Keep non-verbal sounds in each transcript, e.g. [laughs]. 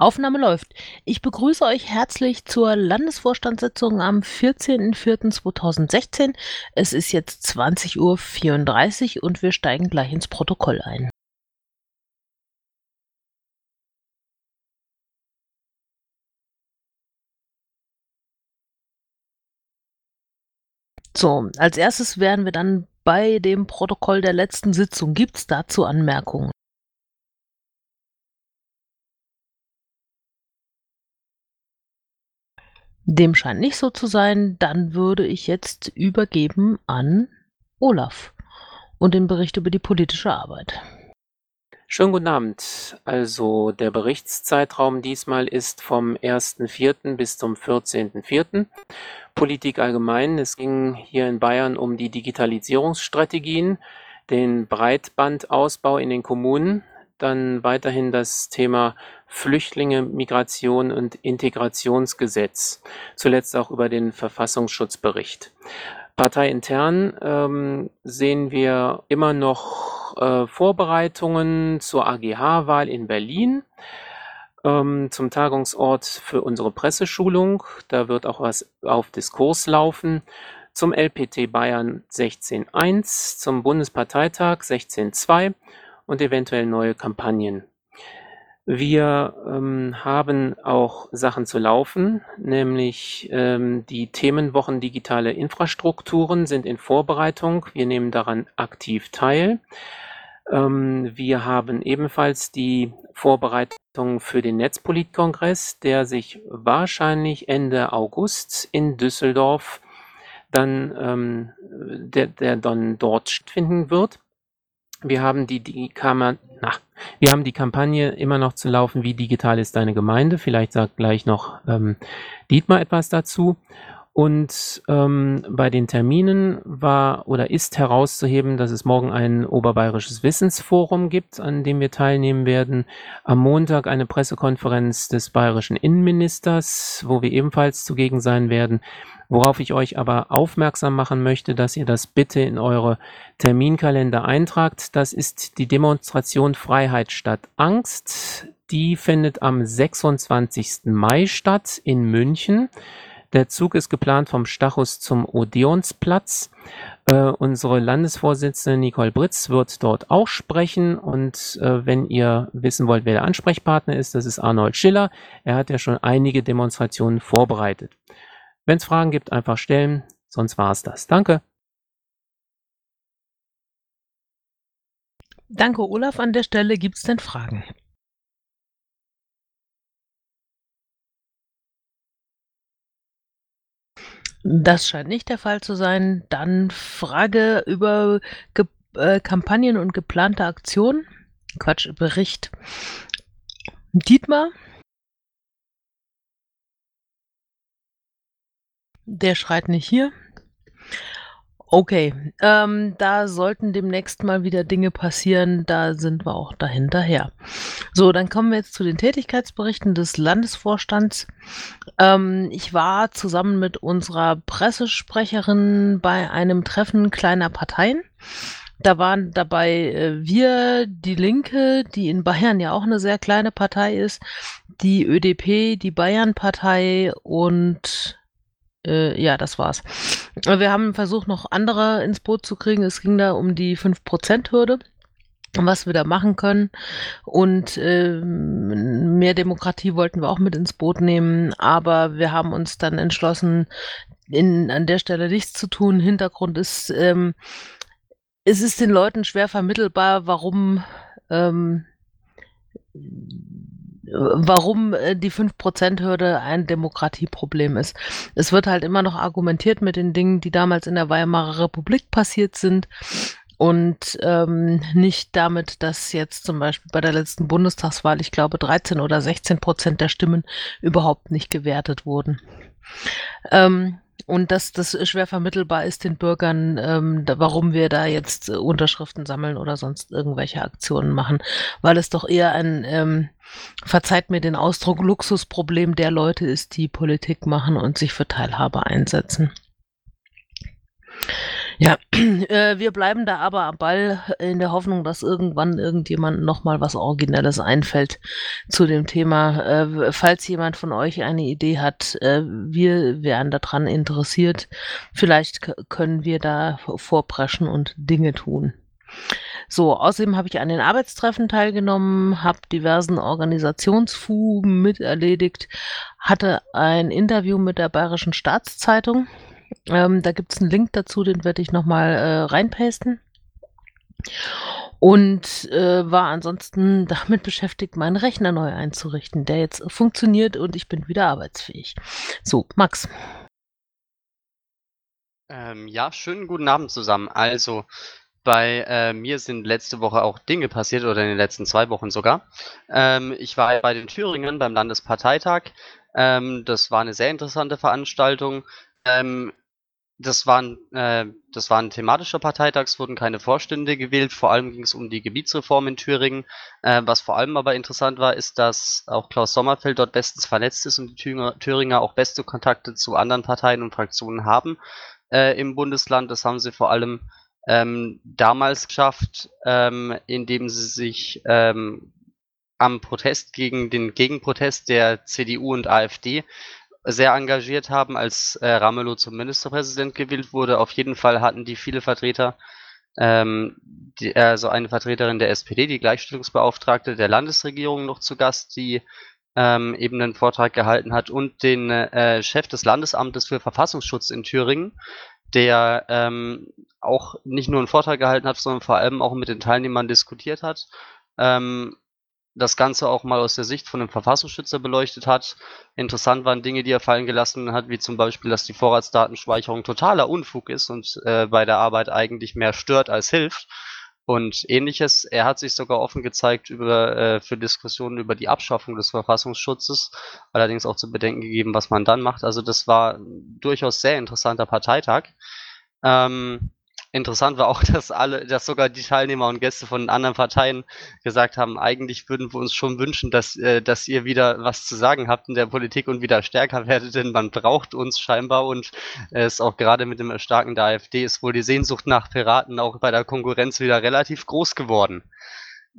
Aufnahme läuft. Ich begrüße euch herzlich zur Landesvorstandssitzung am 14.04.2016. Es ist jetzt 20.34 Uhr und wir steigen gleich ins Protokoll ein. So, als erstes werden wir dann bei dem Protokoll der letzten Sitzung. Gibt es dazu Anmerkungen? Dem scheint nicht so zu sein. Dann würde ich jetzt übergeben an Olaf und den Bericht über die politische Arbeit. Schönen guten Abend. Also der Berichtszeitraum diesmal ist vom 1.4. bis zum 14.4. Politik allgemein. Es ging hier in Bayern um die Digitalisierungsstrategien, den Breitbandausbau in den Kommunen, dann weiterhin das Thema Flüchtlinge, Migration und Integrationsgesetz. Zuletzt auch über den Verfassungsschutzbericht. Parteiintern ähm, sehen wir immer noch äh, Vorbereitungen zur AGH-Wahl in Berlin ähm, zum Tagungsort für unsere Presseschulung. Da wird auch was auf Diskurs laufen. Zum LPT Bayern 16.1, zum Bundesparteitag 16.2 und eventuell neue Kampagnen. Wir ähm, haben auch Sachen zu laufen, nämlich ähm, die Themenwochen digitale Infrastrukturen sind in Vorbereitung. Wir nehmen daran aktiv teil. Ähm, wir haben ebenfalls die Vorbereitung für den Netzpolitkongress, der sich wahrscheinlich Ende August in Düsseldorf dann, ähm, der, der dann dort stattfinden wird. Wir haben die, die Kammer, na, wir haben die Kampagne immer noch zu laufen, wie digital ist deine Gemeinde. Vielleicht sagt gleich noch ähm, Dietmar etwas dazu. Und ähm, bei den Terminen war oder ist herauszuheben, dass es morgen ein oberbayerisches Wissensforum gibt, an dem wir teilnehmen werden. Am Montag eine Pressekonferenz des bayerischen Innenministers, wo wir ebenfalls zugegen sein werden. Worauf ich euch aber aufmerksam machen möchte, dass ihr das bitte in eure Terminkalender eintragt. Das ist die Demonstration Freiheit statt Angst. Die findet am 26. Mai statt in München. Der Zug ist geplant vom Stachus zum Odeonsplatz. Äh, unsere Landesvorsitzende Nicole Britz wird dort auch sprechen. Und äh, wenn ihr wissen wollt, wer der Ansprechpartner ist, das ist Arnold Schiller. Er hat ja schon einige Demonstrationen vorbereitet. Wenn es Fragen gibt, einfach stellen. Sonst war es das. Danke. Danke, Olaf. An der Stelle gibt es denn Fragen? Das scheint nicht der Fall zu sein. Dann Frage über Ge äh, Kampagnen und geplante Aktionen. Quatsch, Bericht. Dietmar? Der schreit nicht hier. Okay, ähm, da sollten demnächst mal wieder Dinge passieren, da sind wir auch dahinterher. So, dann kommen wir jetzt zu den Tätigkeitsberichten des Landesvorstands. Ähm, ich war zusammen mit unserer Pressesprecherin bei einem Treffen kleiner Parteien. Da waren dabei äh, wir, die Linke, die in Bayern ja auch eine sehr kleine Partei ist, die ÖDP, die Bayern-Partei und äh, ja, das war's. Wir haben versucht, noch andere ins Boot zu kriegen. Es ging da um die 5%-Hürde was wir da machen können. Und äh, mehr Demokratie wollten wir auch mit ins Boot nehmen, aber wir haben uns dann entschlossen, in, an der Stelle nichts zu tun. Hintergrund ist, ähm, es ist den Leuten schwer vermittelbar, warum ähm, warum äh, die 5%-Hürde ein Demokratieproblem ist. Es wird halt immer noch argumentiert mit den Dingen, die damals in der Weimarer Republik passiert sind und ähm, nicht damit, dass jetzt zum Beispiel bei der letzten Bundestagswahl, ich glaube, 13 oder 16 Prozent der Stimmen überhaupt nicht gewertet wurden. Ähm, und dass das schwer vermittelbar ist den Bürgern, ähm, da, warum wir da jetzt äh, Unterschriften sammeln oder sonst irgendwelche Aktionen machen, weil es doch eher ein, ähm, verzeiht mir den Ausdruck, Luxusproblem der Leute ist, die Politik machen und sich für Teilhabe einsetzen. Ja, [clears throat] äh, wir bleiben da aber am Ball in der Hoffnung, dass irgendwann irgendjemand noch mal was Originelles einfällt zu dem Thema. Äh, falls jemand von euch eine Idee hat, äh, wir wären daran interessiert. Vielleicht können wir da vorpreschen und Dinge tun. So, außerdem habe ich an den Arbeitstreffen teilgenommen, habe diversen Organisationsfugen miterledigt, hatte ein Interview mit der Bayerischen Staatszeitung ähm, da gibt es einen Link dazu, den werde ich nochmal äh, reinpasten. Und äh, war ansonsten [laughs] damit beschäftigt, meinen Rechner neu einzurichten, der jetzt funktioniert und ich bin wieder arbeitsfähig. So, Max. Ähm, ja, schönen guten Abend zusammen. Also, bei äh, mir sind letzte Woche auch Dinge passiert oder in den letzten zwei Wochen sogar. Ähm, ich war bei den Thüringen beim Landesparteitag. Ähm, das war eine sehr interessante Veranstaltung. Ähm, das war 'n äh, das war 'n thematischer Parteitag, es wurden keine Vorstände gewählt. Vor allem ging es um die Gebietsreform in Thüringen. Äh, was vor allem aber interessant war, ist, dass auch Klaus Sommerfeld dort bestens vernetzt ist und die Thüringer Thüringer auch beste Kontakte zu anderen Parteien und Fraktionen haben, äh, im Bundesland. Das haben sie vor allem, ähm, damals geschafft, ähm, indem sie sich, ähm, am Protest gegen den Gegenprotest der CDU und AfD sehr engagiert haben, als äh, Ramelow zum Ministerpräsident gewählt wurde. Auf jeden Fall hatten die viele Vertreter, ähm, die, also eine Vertreterin der SPD, die Gleichstellungsbeauftragte der Landesregierung noch zu Gast, die ähm, eben einen Vortrag gehalten hat und den äh, Chef des Landesamtes für Verfassungsschutz in Thüringen, der ähm, auch nicht nur einen Vortrag gehalten hat, sondern vor allem auch mit den Teilnehmern diskutiert hat. Ähm, das Ganze auch mal aus der Sicht von einem Verfassungsschützer beleuchtet hat. Interessant waren Dinge, die er fallen gelassen hat, wie zum Beispiel, dass die Vorratsdatenspeicherung totaler Unfug ist und äh, bei der Arbeit eigentlich mehr stört als hilft und ähnliches. Er hat sich sogar offen gezeigt über, äh, für Diskussionen über die Abschaffung des Verfassungsschutzes, allerdings auch zu bedenken gegeben, was man dann macht. Also das war durchaus sehr interessanter Parteitag. Ähm, Interessant war auch, [laughs] dass alle dass sogar die Teilnehmer und Gäste von anderen Parteien gesagt haben: „Eigentlich würden wir uns schon wünschen, dass äh, dass ihr wieder was zu sagen habt in der Politik und wieder stärker [laughs] werdet, denn man braucht uns scheinbar und es ist auch gerade mit dem Erstarken der AfD ist wohl die Sehnsucht nach Piraten auch bei der Konkurrenz wieder relativ groß geworden.“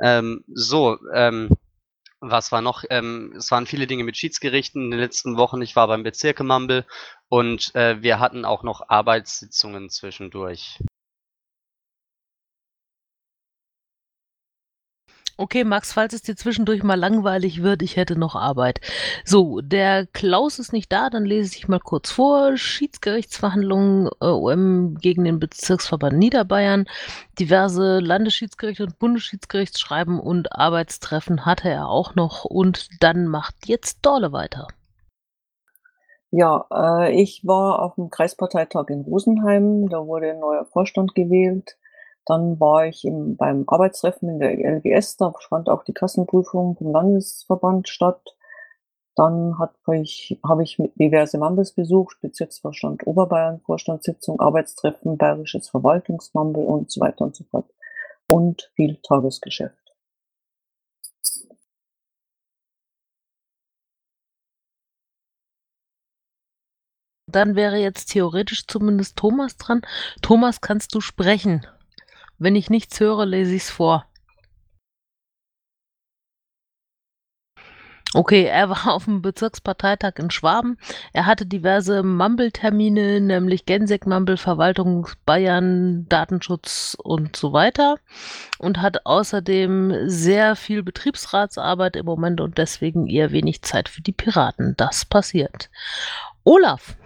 Ähm, so, ähm, was war noch? Ähm, es waren viele Dinge mit Schiedsgerichten in den letzten Wochen. Ich war beim Bezirke Mambel und, äh, wir hatten auch noch Arbeitssitzungen zwischendurch. Okay, Max, falls es dir zwischendurch mal langweilig wird, ich hätte noch Arbeit. So, der Klaus ist nicht da, dann lese ich mal kurz vor. Schiedsgerichtsverhandlungen äh, OM gegen den Bezirksverband Niederbayern. Diverse Landesschiedsgerichte und Bundesschiedsgerichtsschreiben und Arbeitstreffen hatte er auch noch. Und dann macht jetzt Dorle weiter. Ja, äh, ich war auf dem Kreisparteitag in Rosenheim. Da wurde ein neuer Vorstand gewählt. Dann war ich im, beim Arbeitstreffen in der LGS, da fand auch die Kassenprüfung vom Landesverband statt. Dann hat ich, habe ich diverse Mambels besucht, Bezirksvorstand Oberbayern, Vorstandssitzung, Arbeitstreffen, Bayerisches Verwaltungsmambel und so weiter und so fort. Und viel Tagesgeschäft. Dann wäre jetzt theoretisch zumindest Thomas dran. Thomas, kannst du sprechen? Wenn ich nichts höre, lese ich es vor. Okay, er war auf dem Bezirksparteitag in Schwaben. Er hatte diverse Mumble-Termine, nämlich Gensek Mumble, Verwaltung Bayern, Datenschutz und so weiter. Und hat außerdem sehr viel Betriebsratsarbeit im Moment und deswegen eher wenig Zeit für die Piraten. Das passiert. Olaf.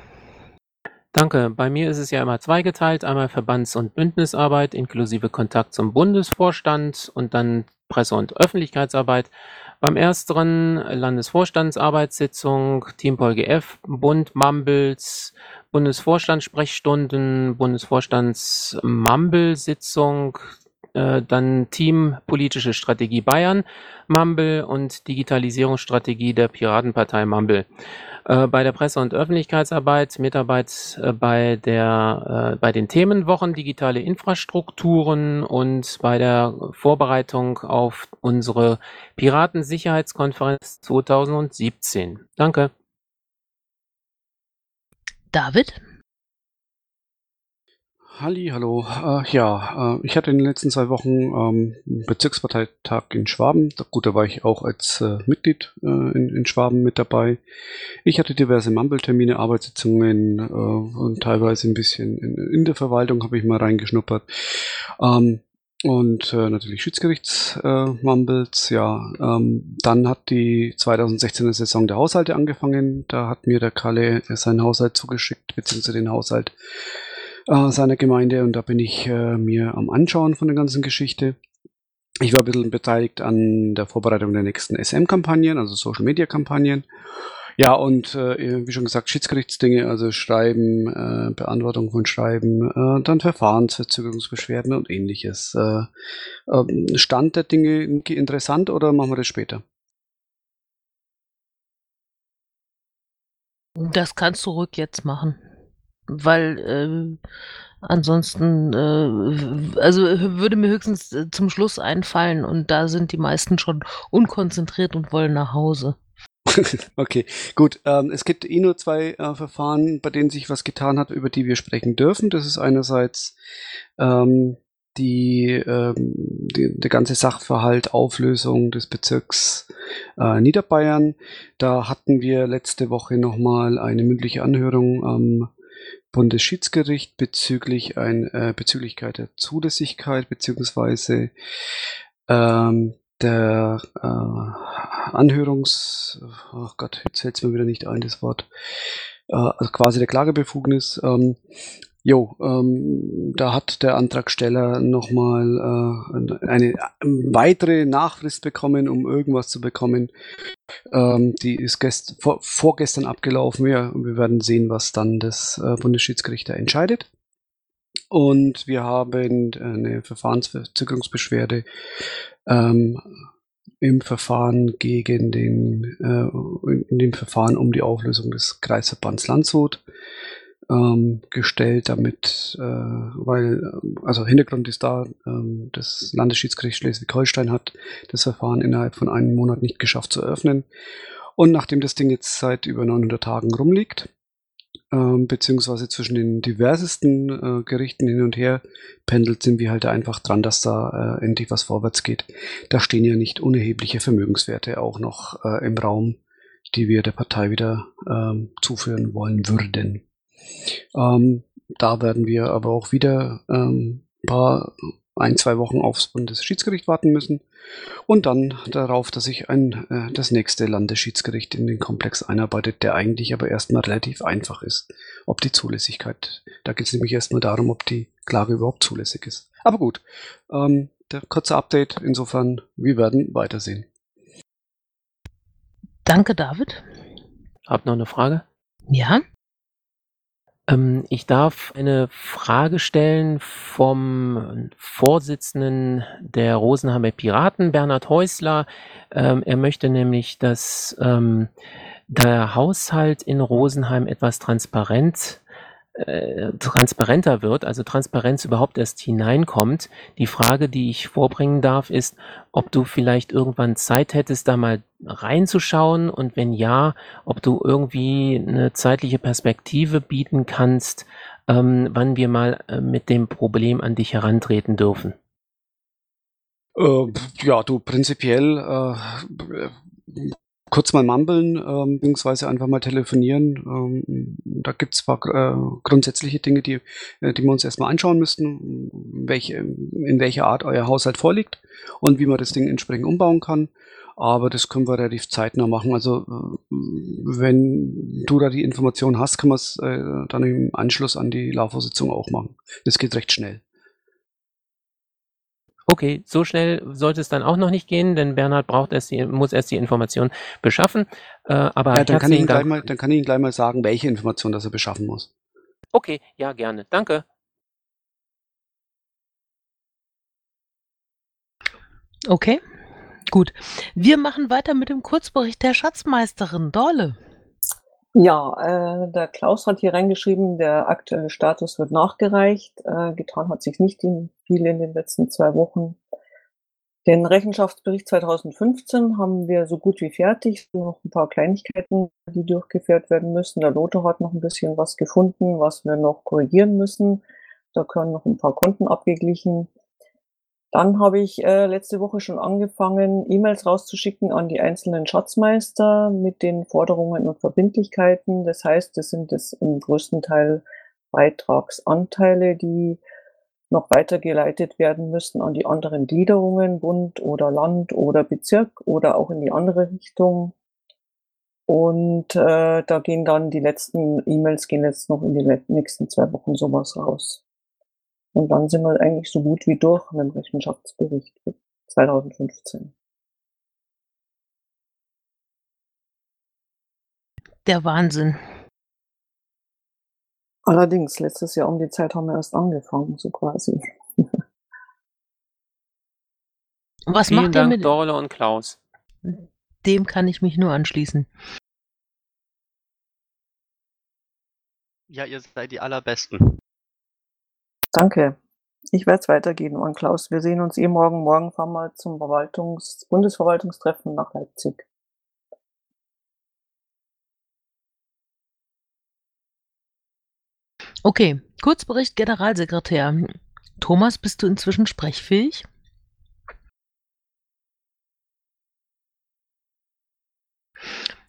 Danke. Bei mir ist es ja immer zweigeteilt. Einmal Verbands- und Bündnisarbeit inklusive Kontakt zum Bundesvorstand und dann Presse- und Öffentlichkeitsarbeit. Beim ersteren Landesvorstandsarbeitssitzung, Team PolGF, Bund Mumbles, Bundesvorstandssprechstunden, Bundesvorstands-Mumble-Sitzung, äh, dann Team Politische Strategie Bayern, Mumble und Digitalisierungsstrategie der Piratenpartei Mumble. Äh, bei der Presse- und Öffentlichkeitsarbeit, Mitarbeit äh, bei, der, bei den Themenwochen digitale Infrastrukturen und bei der Vorbereitung auf unsere Piratensicherheitskonferenz 2017. Danke. David? Halli, hallo. Äh, ja, äh, ich hatte in den letzten zwei Wochen ähm, Bezirksparteitag in Schwaben. Gut, da war ich auch als äh, Mitglied äh, in, in, Schwaben mit dabei. Ich hatte diverse Mumble-Termine, Arbeitssitzungen äh, und teilweise ein bisschen in, in der Verwaltung habe ich mal reingeschnuppert. Ähm, und äh, natürlich Schiedsgerichtsmumbles, äh, ja. Ähm, dann hat die 2016er Saison der Haushalte angefangen. Da hat mir der Kalle seinen Haushalt zugeschickt, beziehungsweise den Haushalt äh, seiner Gemeinde und da bin ich äh, mir am Anschauen von der ganzen Geschichte. Ich war ein bisschen beteiligt an der Vorbereitung der nächsten SM-Kampagnen, also Social-Media-Kampagnen. Ja, und äh, wie schon gesagt, Schiedsgerichtsdinge, also Schreiben, äh, Beantwortung von Schreiben, äh, dann Verfahrensverzögerungsbeschwerden und ähnliches. Äh, äh, Stand der Dinge interessant oder machen wir das später? Das kannst du ruhig jetzt machen weil äh, ansonsten, äh, also würde mir höchstens äh, zum Schluss einfallen und da sind die meisten schon unkonzentriert und wollen nach Hause. [laughs] okay, gut. Ähm, es gibt eh nur zwei äh, Verfahren, bei denen sich was getan hat, über die wir sprechen dürfen. Das ist einerseits ähm, die, ähm, die, der ganze Sachverhalt Auflösung des Bezirks äh, Niederbayern. Da hatten wir letzte Woche nochmal eine mündliche Anhörung am Bundesschiedsgericht bezüglich ein, äh, Bezüglichkeit der Zulässigkeit beziehungsweise ähm, der äh, Anhörungs, ach oh Gott, jetzt fällt es mir wieder nicht ein, das Wort, äh, also quasi der Klagebefugnis. Ähm, Jo, ähm, da hat der Antragsteller nochmal äh, eine weitere Nachfrist bekommen, um irgendwas zu bekommen. Ähm, die ist gest vor, vorgestern abgelaufen. Ja, wir werden sehen, was dann das äh, Bundesschiedsgericht da entscheidet. Und wir haben eine Verfahrensverzögerungsbeschwerde ähm, im Verfahren gegen den, äh, in dem Verfahren um die Auflösung des Kreisverbands Landshut ähm, gestellt, damit, äh, weil, also Hintergrund ist da, ähm, das Landesschiedsgericht Schleswig-Holstein hat das Verfahren innerhalb von einem Monat nicht geschafft zu eröffnen. Und nachdem das Ding jetzt seit über 900 Tagen rumliegt, ähm, beziehungsweise zwischen den diversesten äh, Gerichten hin und her pendelt, sind wir halt einfach dran, dass da äh, endlich was vorwärts geht. Da stehen ja nicht unerhebliche Vermögenswerte auch noch äh, im Raum, die wir der Partei wieder ähm, zuführen wollen würden. Ähm, da werden wir aber auch wieder ähm, paar, ein, zwei Wochen aufs Bundesschiedsgericht warten müssen und dann darauf, dass sich ein, äh, das nächste Landesschiedsgericht in den Komplex einarbeitet, der eigentlich aber erstmal relativ einfach ist, ob die Zulässigkeit. Da geht es nämlich erstmal darum, ob die Klage überhaupt zulässig ist. Aber gut, ähm, der kurze Update. Insofern, wir werden weitersehen. Danke, David. Hab noch eine Frage? Ja. Ähm, ich darf eine Frage stellen vom Vorsitzenden der Rosenheimer Piraten, Bernhard Häusler. Ähm, er möchte nämlich, dass ähm, der Haushalt in Rosenheim etwas transparent äh, transparenter wird, also Transparenz überhaupt erst hineinkommt. Die Frage, die ich vorbringen darf, ist, ob du vielleicht irgendwann Zeit hättest, da mal reinzuschauen und wenn ja, ob du irgendwie eine zeitliche Perspektive bieten kannst, ähm, wann wir mal äh, mit dem Problem an dich herantreten dürfen. Äh, ja, du prinzipiell äh, kurz mal mumbeln, ähm, beziehungsweise einfach mal telefonieren. Ähm, da gibt es zwar äh, grundsätzliche Dinge, die, äh, die wir uns erstmal anschauen müssten, welche, in welcher Art euer Haushalt vorliegt und wie man das Ding entsprechend umbauen kann. Aber das können wir relativ zeitnah machen. Also äh, wenn du da die Information hast, kann man es äh, dann im Anschluss an die LAVO-Sitzung auch machen. Das geht recht schnell. Okay, so schnell sollte es dann auch noch nicht gehen, denn Bernhard braucht erst die, muss erst die Information beschaffen. Äh, aber ja, dann kann, ich ihn gleich mal, dann kann ich Ihnen gleich mal sagen, welche Information das er beschaffen muss. Okay, ja, gerne. Danke. Okay, gut. Wir machen weiter mit dem Kurzbericht der Schatzmeisterin Dorle. Ja, äh, der Klaus hat hier reingeschrieben, der aktuelle Status wird nachgereicht. Äh, getan hat sich nicht in, viel in den letzten zwei Wochen. Den Rechenschaftsbericht 2015 haben wir so gut wie fertig. Noch ein paar Kleinigkeiten, die durchgeführt werden müssen. Der Lothar hat noch ein bisschen was gefunden, was wir noch korrigieren müssen. Da können noch ein paar Konten abgeglichen. Dann habe ich äh, letzte Woche schon angefangen, E-Mails rauszuschicken an die einzelnen Schatzmeister mit den Forderungen und Verbindlichkeiten. Das heißt, das sind es im größten Teil Beitragsanteile, die noch weitergeleitet werden müssen an die anderen Gliederungen, Bund oder Land oder Bezirk oder auch in die andere Richtung. Und äh, da gehen dann die letzten E-Mails gehen jetzt noch in die nächsten zwei Wochen sowas raus. Und dann sind wir eigentlich so gut wie durch mit dem Rechenschaftsbericht für 2015. Der Wahnsinn. Allerdings, letztes Jahr um die Zeit haben wir erst angefangen, so quasi. [laughs] Was Vielen macht ihr Dank, mit Dorle und Klaus. dem kann ich mich nur anschließen. Ja, ihr seid die Allerbesten. Danke. Ich werde es weitergeben an Klaus. Wir sehen uns eh morgen. Morgen fahren wir zum Verwaltungs Bundesverwaltungstreffen nach Leipzig. Okay, Kurzbericht Generalsekretär. Thomas, bist du inzwischen sprechfähig?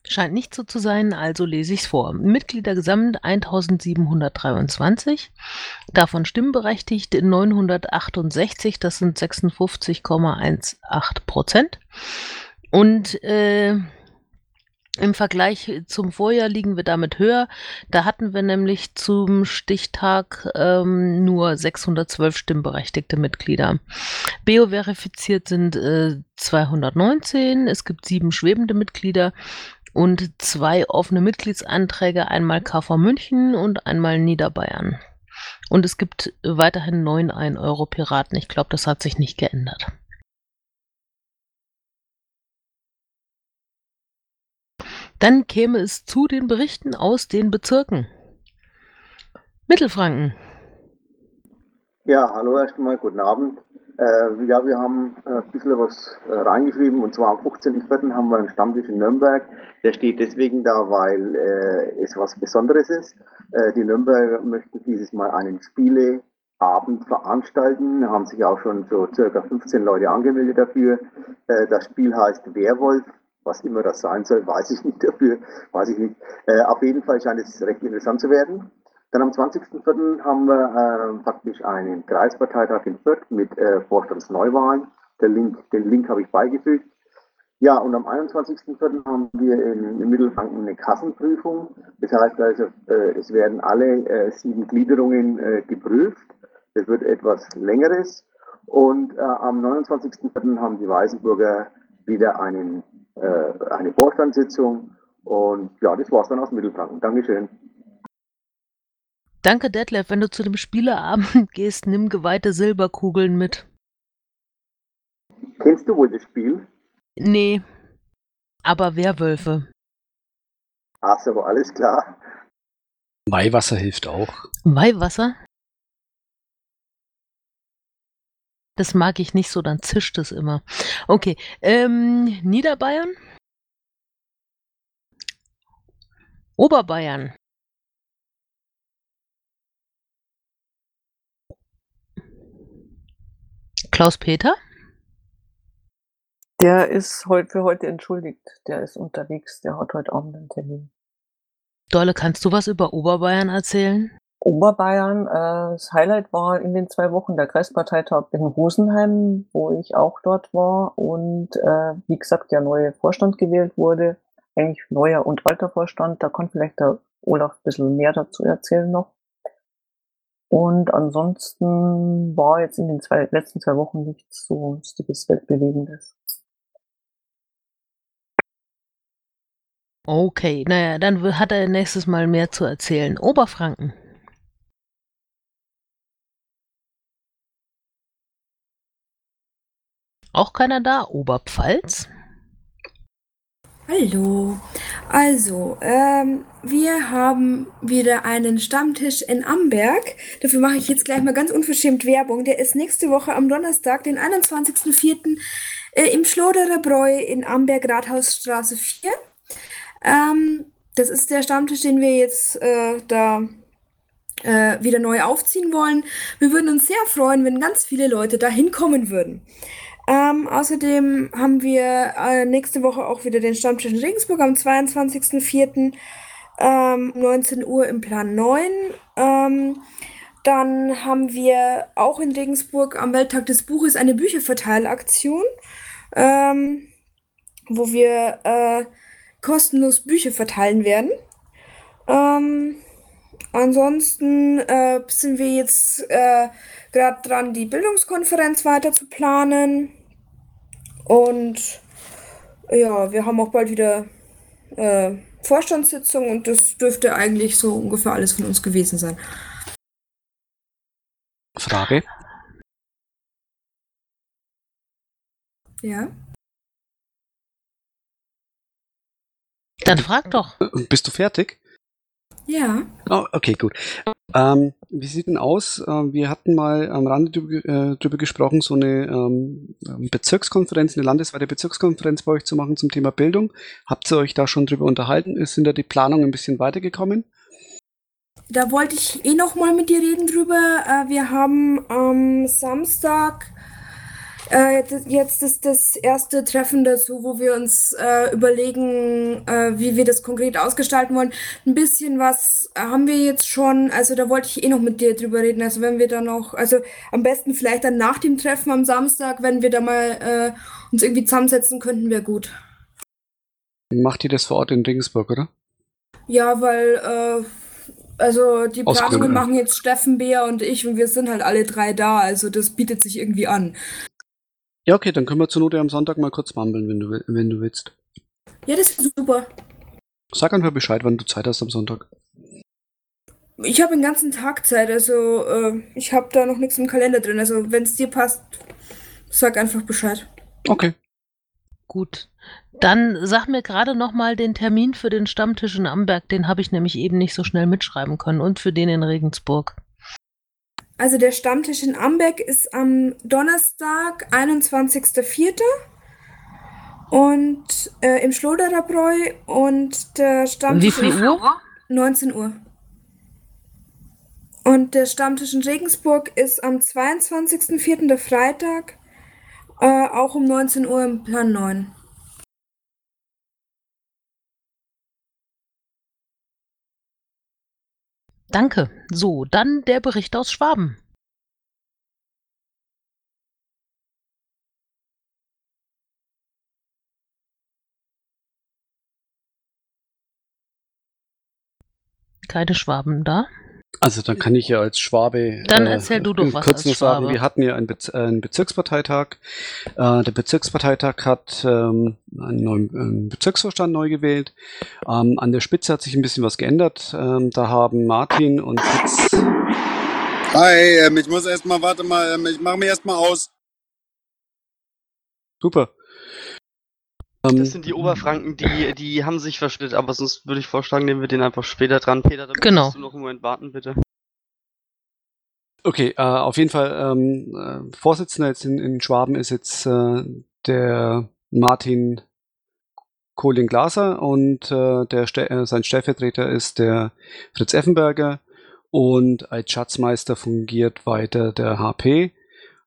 Scheint nicht so zu sein, also lese ich es vor. Mitglieder gesamt 1723, davon stimmberechtigt 968, das sind 56,18 Prozent. Und äh, im Vergleich zum Vorjahr liegen wir damit höher. Da hatten wir nämlich zum Stichtag ähm, nur 612 stimmberechtigte Mitglieder. Beo-verifiziert sind äh, 219. Es gibt sieben schwebende Mitglieder und zwei offene Mitgliedsanträge, einmal KV München und einmal Niederbayern. Und es gibt weiterhin neun 1-Euro-Piraten. Ich glaube, das hat sich nicht geändert. Dann käme es zu den Berichten aus den Bezirken. Mittelfranken. Ja, hallo erstmal, guten Abend. Äh, ja, wir haben äh, ein bisschen was äh, reingeschrieben und zwar am 15.04. haben wir einen Stammtisch in Nürnberg. Der steht deswegen da, weil äh, es was Besonderes ist. Äh, die Nürnberger möchten dieses Mal einen Spieleabend veranstalten, haben sich auch schon so circa 15 Leute angemeldet dafür. Das Spiel heißt Werwolf was immer das sein soll, weiß ich nicht dafür, weiß ich nicht. Auf jeden Fall scheint es recht interessant zu werden. Dann am 20.04. haben wir äh, praktisch einen Kreisparteitag in Fürth mit äh, Vorstandsneuwahlen. Den Link, den Link habe ich beigefügt. Ja, und am 21.04. haben wir in, in, Mittelfranken eine Kassenprüfung. Das heißt also, äh, es werden alle äh, sieben Gliederungen äh, geprüft. Das wird etwas längeres. Und äh, am 29.04. haben die Weißenburger wieder einen eine Vorstandssitzung und ja, das war's dann aus Mittelfranken. Dankeschön. Danke, Detlef. Wenn du zu dem Spieleabend [laughs] gehst, nimm geweihte Silberkugeln mit. Kennst du wohl das Spiel? Nee, aber Werwölfe. Ach so, alles klar. Weihwasser hilft auch. Weihwasser? Das mag ich nicht so, dann zischt es immer. Okay, ähm, Niederbayern? Oberbayern. Klaus-Peter? Der ist heute für heute entschuldigt. Der ist unterwegs. Der hat heute Abend einen Termin. Dolle, kannst du was über Oberbayern erzählen? Oberbayern. Äh, das Highlight war in den zwei Wochen der Kreisparteitag in Rosenheim, wo ich auch dort war und äh, wie gesagt der neue Vorstand gewählt wurde. Eigentlich neuer und alter Vorstand. Da kann vielleicht der Olaf ein bisschen mehr dazu erzählen noch. Und ansonsten war jetzt in den zwei, letzten zwei Wochen nichts so sonstiges Weltbewegendes. Okay, naja, dann hat er nächstes Mal mehr zu erzählen. Oberfranken. Auch keiner da? Oberpfalz? Hallo. Also, ähm, wir haben wieder einen Stammtisch in Amberg. Dafür mache ich jetzt gleich mal ganz unverschämt Werbung. Der ist nächste Woche am Donnerstag, den 21.04. Äh, im Schloderer Bräu in Amberg, Rathausstraße 4. Ähm, das ist der Stammtisch, den wir jetzt äh, da äh, wieder neu aufziehen wollen. Wir würden uns sehr freuen, wenn ganz viele Leute da hinkommen würden. Ähm, außerdem haben wir äh, nächste Woche auch wieder den Stammtisch in Regensburg am 22.04. Ähm, 19 Uhr im Plan 9. Ähm, dann haben wir auch in Regensburg am Welttag des Buches eine Bücherverteilaktion, ähm, wo wir äh, kostenlos Bücher verteilen werden. Ähm, ansonsten äh, sind wir jetzt äh, gerade dran, die Bildungskonferenz weiter zu planen. Und ja, wir haben auch bald wieder äh, Vorstandssitzung und das dürfte eigentlich so ungefähr alles von uns gewesen sein. Frage? Ja. Dann frag doch. Bist du fertig? Ja. Oh, okay, gut. Ähm, wie sieht denn aus? Ähm, wir hatten mal am Rande drüber, äh, drüber gesprochen, so eine ähm, Bezirkskonferenz, eine landesweite Bezirkskonferenz bei euch zu machen zum Thema Bildung. Habt ihr euch da schon drüber unterhalten? Ist, sind da die Planungen ein bisschen weitergekommen? Da wollte ich eh noch mal mit dir reden drüber. Äh, wir haben am Samstag äh, jetzt ist das erste Treffen dazu, wo wir uns äh, überlegen, äh, wie wir das konkret ausgestalten wollen. Ein bisschen was haben wir jetzt schon, also da wollte ich eh noch mit dir drüber reden. Also wenn wir dann noch, also am besten vielleicht dann nach dem Treffen am Samstag, wenn wir da mal äh, uns irgendwie zusammensetzen könnten, wäre gut. Macht ihr das vor Ort in Regensburg, oder? Ja, weil äh, also die Planungen machen jetzt Steffen, Bea und ich und wir sind halt alle drei da, also das bietet sich irgendwie an. Ja, okay, dann können wir zur Not ja am Sonntag mal kurz mambeln, wenn du, will- wenn du willst. Ja, das ist super. Sag einfach Bescheid, wann du Zeit hast am Sonntag. Ich habe den ganzen Tag Zeit, also äh, ich habe da noch nichts im Kalender drin. Also wenn es dir passt, sag einfach Bescheid. Okay. Gut. Dann sag mir gerade noch mal den Termin für den Stammtisch in Amberg. Den habe ich nämlich eben nicht so schnell mitschreiben können. Und für den in Regensburg. Also der Stammtisch in Amberg ist am Donnerstag, 21.04. Und äh, im Schloderer Bräu und der Wie Stammtisch viel Uhr? 19 Uhr. Und der Stammtisch in Regensburg ist am 22.04., der Freitag, äh, auch um 19 Uhr im Plan 9. Danke. So, dann der Bericht aus Schwaben. Keine Schwaben da. Also dann kann ich ja als Schwabe. Dann erzähl du doch was kurz als nur sagen, Schwabe. wir hatten ja einen, Bez äh, einen Bezirksparteitag. Äh, der Bezirksparteitag hat ähm, einen neuen einen Bezirksvorstand neu gewählt. Ähm, an der Spitze hat sich ein bisschen was geändert. Ähm, da haben Martin und Fitz. Hi, ähm, ich muss erstmal, warte mal, ähm, ich mache mich erstmal aus. Super. Ähm, Das sind die Oberfranken, die, die haben sich verschnitt, aber sonst würde ich vorschlagen, nehmen wir den einfach später dran. Peter, da Genau. müsstest du noch einen Moment warten, bitte. Okay, äh, auf jeden Fall, ähm, äh, Vorsitzender jetzt in, in Schwaben ist jetzt äh, der Martin Kohling-Glaser und äh, der Ste äh, sein Stellvertreter ist der Fritz Effenberger und als Schatzmeister fungiert weiter der HP.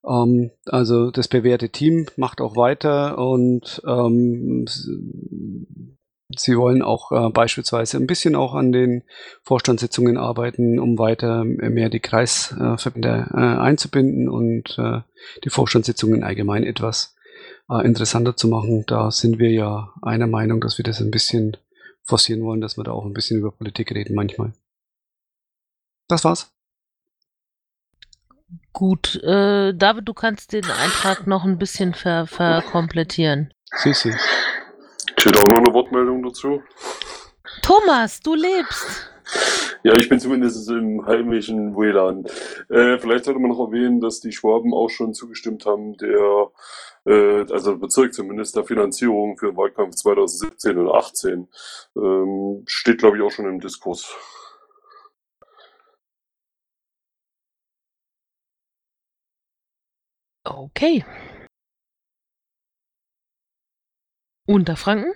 Ähm, also das bewährte Team macht auch weiter und ähm, Sie wollen auch äh, beispielsweise ein bisschen auch an den Vorstandssitzungen arbeiten, um weiter mehr die Kreisverbände äh, einzubinden und äh, die Vorstandssitzungen allgemein etwas äh, interessanter zu machen. Da sind wir ja einer Meinung, dass wir das ein bisschen forcieren wollen, dass wir da auch ein bisschen über Politik reden manchmal. Das war's. Gut. Äh, David, du kannst den Eintrag noch ein bisschen ver verkomplettieren. Sissi. Hätte auch noch eine Wortmeldung dazu. Thomas, du lebst. Ja, ich bin zumindest im heimischen WLAN. Äh, vielleicht sollte man noch erwähnen, dass die Schwaben auch schon zugestimmt haben, der, äh, also der Bezirk zumindest, der Finanzierung für den Wahlkampf 2017 und 18. Ähm, steht, glaube ich, auch schon im Diskurs. Okay. Unterfranken?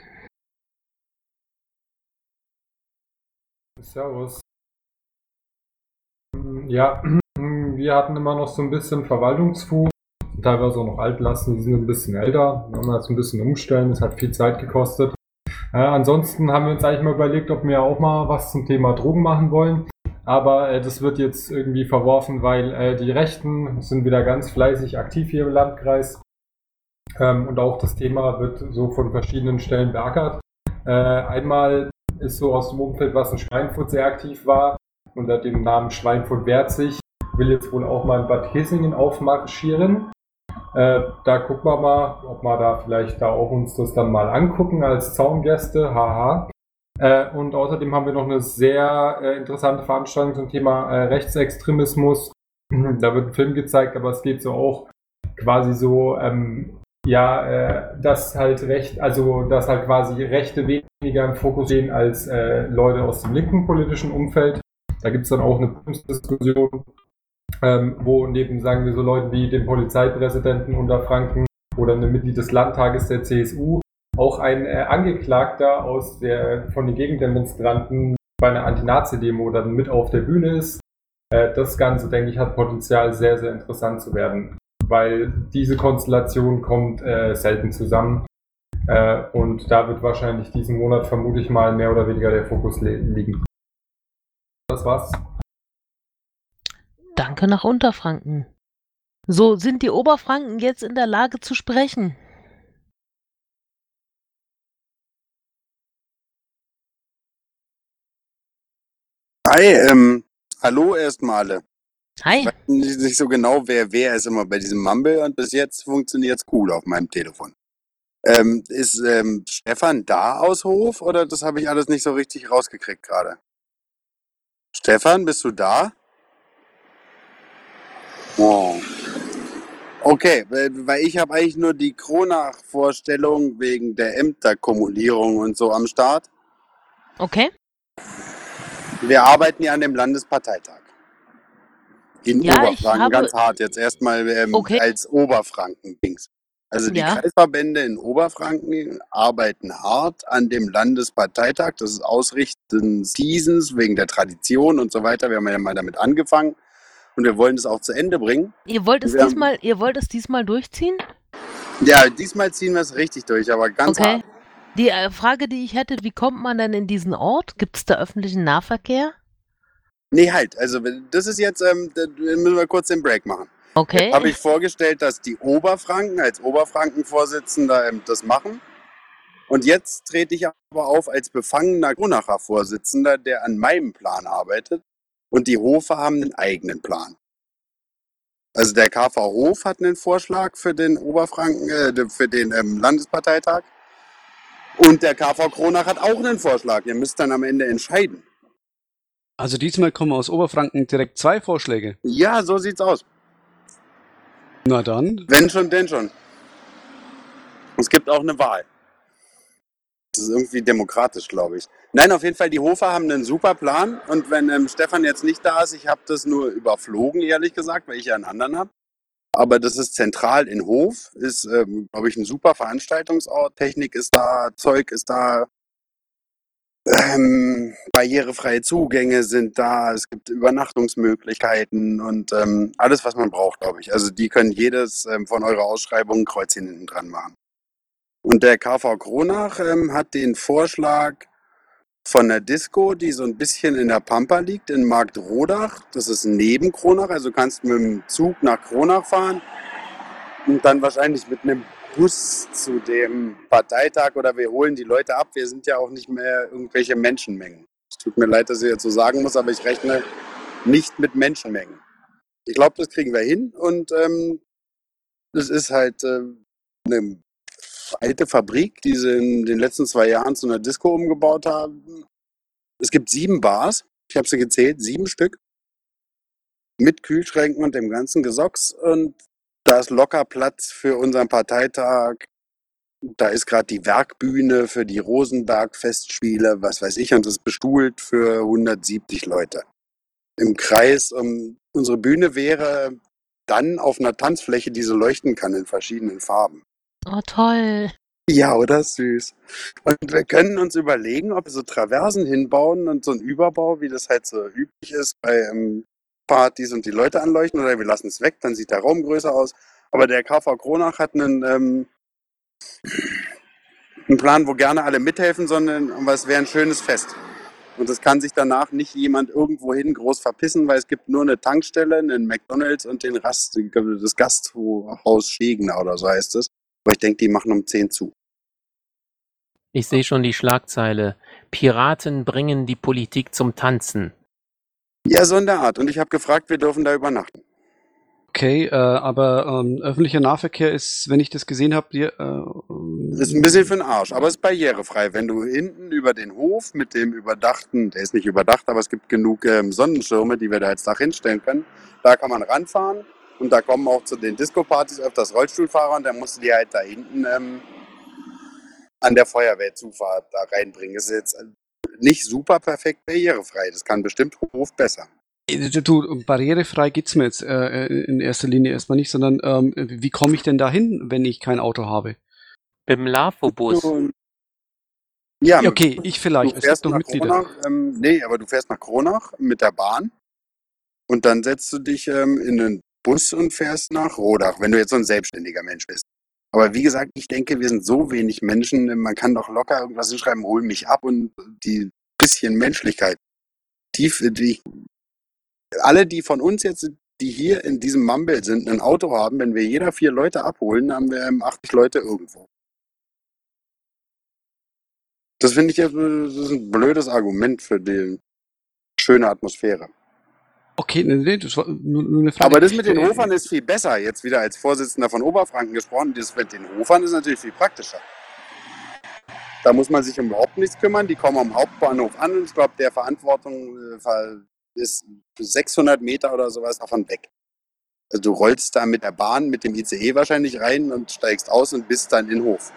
Servus. Ja, [clears throat] wir hatten immer noch so ein bisschen Verwaltungsfuß, teilweise auch noch Altlasten, die sind ein bisschen älter. Wir haben jetzt ein bisschen umstellen, das hat viel Zeit gekostet. Äh, ansonsten haben wir uns eigentlich mal überlegt, ob wir auch mal was zum Thema Drogen machen wollen. Aber äh, das wird jetzt irgendwie verworfen, weil äh, die Rechten sind wieder ganz fleißig aktiv hier im Landkreis. Ähm, und auch das Thema wird so von verschiedenen Stellen beackert. Äh, einmal ist so aus dem Umfeld, was in Schweinfurt sehr aktiv war, unter dem Namen Schweinfurt wehrt sich, will jetzt wohl auch mal in Bad Kissingen aufmarschieren. Äh, da gucken wir mal, ob wir da vielleicht da auch uns das dann mal angucken als Zaungäste, haha. Äh, und außerdem haben wir noch eine sehr äh, interessante Veranstaltung zum Thema äh, Rechtsextremismus. [clears throat] da wird ein Film gezeigt, aber es geht so auch quasi so, ähm, ja, äh, dass halt Recht, also dass halt quasi Rechte weniger im Fokus stehen als äh, Leute aus dem linken politischen Umfeld. Da gibt es dann auch eine Diskussion ähm, wo neben, sagen wir so, Leuten wie dem Polizeipräsidenten unter Franken oder einem Mitglied des Landtages der CSU auch ein äh, Angeklagter aus der, von den Gegendemonstranten bei einer Anti-Nazi-Demo dann mit auf der Bühne ist. Äh, das Ganze, denke ich, hat Potenzial, sehr, sehr interessant zu werden, weil diese Konstellation kommt äh, selten zusammen. Äh, und da wird wahrscheinlich diesen Monat vermutlich mal mehr oder weniger der Fokus liegen. Das war's. Danke nach Unterfranken. So, sind die Oberfranken jetzt in der Lage zu sprechen? Hi, ähm, hallo erstmal. Hi. Ich weiß nicht, nicht so genau, wer wer ist immer bei diesem Mumble und bis jetzt funktioniert es cool auf meinem Telefon. Ähm, ist ähm, Stefan da aus Hof oder das habe ich alles nicht so richtig rausgekriegt gerade? Stefan, bist du da? Oh. Okay, weil weil ich habe eigentlich nur die Kronach-Vorstellung wegen der Ämterkumulierung und so am Start. Okay. Wir arbeiten ja an dem Landesparteitag. In Ja, Oberfranken, habe. ganz hart. Jetzt erstmal ähm, Okay. als Oberfranken-Dings. Also die Ja. Kreisverbände in Oberfranken arbeiten hart an dem Landesparteitag. Das ist Ausrichten Seasons wegen der Tradition und so weiter. Wir haben ja mal damit angefangen und wir wollen es auch zu Ende bringen. Ihr wollt es Wir haben- diesmal, ihr wollt es diesmal durchziehen? Ja, diesmal ziehen wir es richtig durch, aber ganz Okay. hart. Die äh, Frage, die ich hätte, wie kommt man denn in diesen Ort? Gibt es da öffentlichen Nahverkehr? Nee, halt. Also das ist jetzt, ähm, da müssen wir kurz den Break machen. Okay. Habe ich vorgestellt, dass die Oberfranken als Oberfranken-Vorsitzender ähm, das machen. Und jetzt trete ich aber auf als befangener Grunacher Vorsitzender, der an meinem Plan arbeitet. Und die Hofe haben einen eigenen Plan. Also der KV Hof hat einen Vorschlag für den Oberfranken, äh, für den ähm, Landesparteitag. Und der KV Kronach hat auch einen Vorschlag. Ihr müsst dann am Ende entscheiden. Also diesmal kommen aus Oberfranken direkt zwei Vorschläge. Ja, so sieht's aus. Na dann. Wenn schon, denn schon. Es gibt auch eine Wahl. Das ist irgendwie demokratisch, glaube ich. Nein, auf jeden Fall, die Hofer haben einen super Plan. Und wenn ähm, Stefan jetzt nicht da ist, ich habe das nur überflogen, ehrlich gesagt, weil ich ja einen anderen habe. Aber das ist zentral in Hof, ist, ähm, glaube ich, ein super Veranstaltungsort. Technik ist da, Zeug ist da, ähm, barrierefreie Zugänge sind da, es gibt Übernachtungsmöglichkeiten und ähm, alles, was man braucht, glaube ich. Also die können jedes ähm, von eurer Ausschreibung ein Kreuzchen hinten dran machen. Und der KV Kronach ähm, hat den Vorschlag von der Disco, die so ein bisschen in der Pampa liegt, in Marktrodach. Das ist neben Kronach, also du kannst mit dem Zug nach Kronach fahren und dann wahrscheinlich mit einem Bus zu dem Parteitag oder wir holen die Leute ab. Wir sind ja auch nicht mehr irgendwelche Menschenmengen. Es tut mir leid, dass ich jetzt so sagen muss, aber ich rechne nicht mit Menschenmengen. Ich glaube, das kriegen wir hin und ähm, das ist halt äh, eine alte Fabrik, die sie in den letzten zwei Jahren zu einer Disco umgebaut haben. Es gibt sieben Bars, ich habe sie gezählt, sieben Stück, mit Kühlschränken und dem ganzen Gesocks und da ist locker Platz für unseren Parteitag. Da ist gerade die Werkbühne für die Rosenberg-Festspiele, was weiß ich, und das ist bestuhlt für 170 Leute. Im Kreis. Um, unsere Bühne wäre dann auf einer Tanzfläche, die so leuchten kann in verschiedenen Farben. Oh, toll. Ja, oder süß. Und wir können uns überlegen, ob wir so Traversen hinbauen und so einen Überbau, wie das halt so üblich ist bei ähm, Partys und die Leute anleuchten oder wir lassen es weg, dann sieht der Raum größer aus. Aber der KV Kronach hat einen, ähm, einen Plan, wo gerne alle mithelfen, sondern es wäre ein schönes Fest. Und es kann sich danach nicht jemand irgendwohin groß verpissen, weil es gibt nur eine Tankstelle, einen McDonalds und den Rast, das Gasthaus Schegener oder so heißt es. Aber ich denke, die machen um 10 zu. Ich sehe schon die Schlagzeile. Piraten bringen die Politik zum Tanzen. Ja, so in der Art. Und ich habe gefragt, wir dürfen da übernachten. Okay, äh, aber ähm, öffentlicher Nahverkehr ist, wenn ich das gesehen habe, äh, Ist ein bisschen für den Arsch, aber ist barrierefrei. Wenn du hinten über den Hof mit dem überdachten, der ist nicht überdacht, aber es gibt genug ähm, Sonnenschirme, die wir da als Dach hinstellen können, da kann man ranfahren und da kommen auch zu den Disco-Partys öfters Rollstuhlfahrer und dann musst du die halt da hinten ähm, an der Feuerwehrzufahrt da reinbringen. Ist jetzt nicht super perfekt barrierefrei. Das kann bestimmt Hof besser. Äh, Du, barrierefrei geht's mir jetzt äh, in erster Linie erstmal nicht, sondern ähm, wie komme ich denn da hin, wenn ich kein Auto habe? Mit dem Lafo-Bus. Ja, okay, ich vielleicht. Du Es fährst gibt noch nach Mitglieder. Kronach, ähm, nee, aber du fährst nach Kronach mit der Bahn und dann setzt du dich ähm, in den Bus und fährst nach Rodach, wenn du jetzt so ein selbstständiger Mensch bist. Aber wie gesagt, ich denke, wir sind so wenig Menschen, man kann doch locker irgendwas hinschreiben, hol mich ab und die bisschen Menschlichkeit. Die, die, alle, die von uns jetzt, die hier in diesem Mumble sind, ein Auto haben, wenn wir jeder vier Leute abholen, haben wir ähm, 80 Leute irgendwo. Das finde ich jetzt äh, das ist ein blödes Argument für die schöne Atmosphäre. Okay, nee, nee, das war nur, nur eine Frage. Aber das mit den Hofern ist viel besser. Jetzt wieder als Vorsitzender von Oberfranken gesprochen. Das mit den Hofern ist natürlich viel praktischer. Da muss man sich um überhaupt nichts kümmern. Die kommen am Hauptbahnhof an und ich glaube, der Verantwortung äh, ist 600 Meter oder sowas davon weg. Also du rollst da mit der Bahn, mit dem ICE wahrscheinlich rein und steigst aus und bist dann in Hof.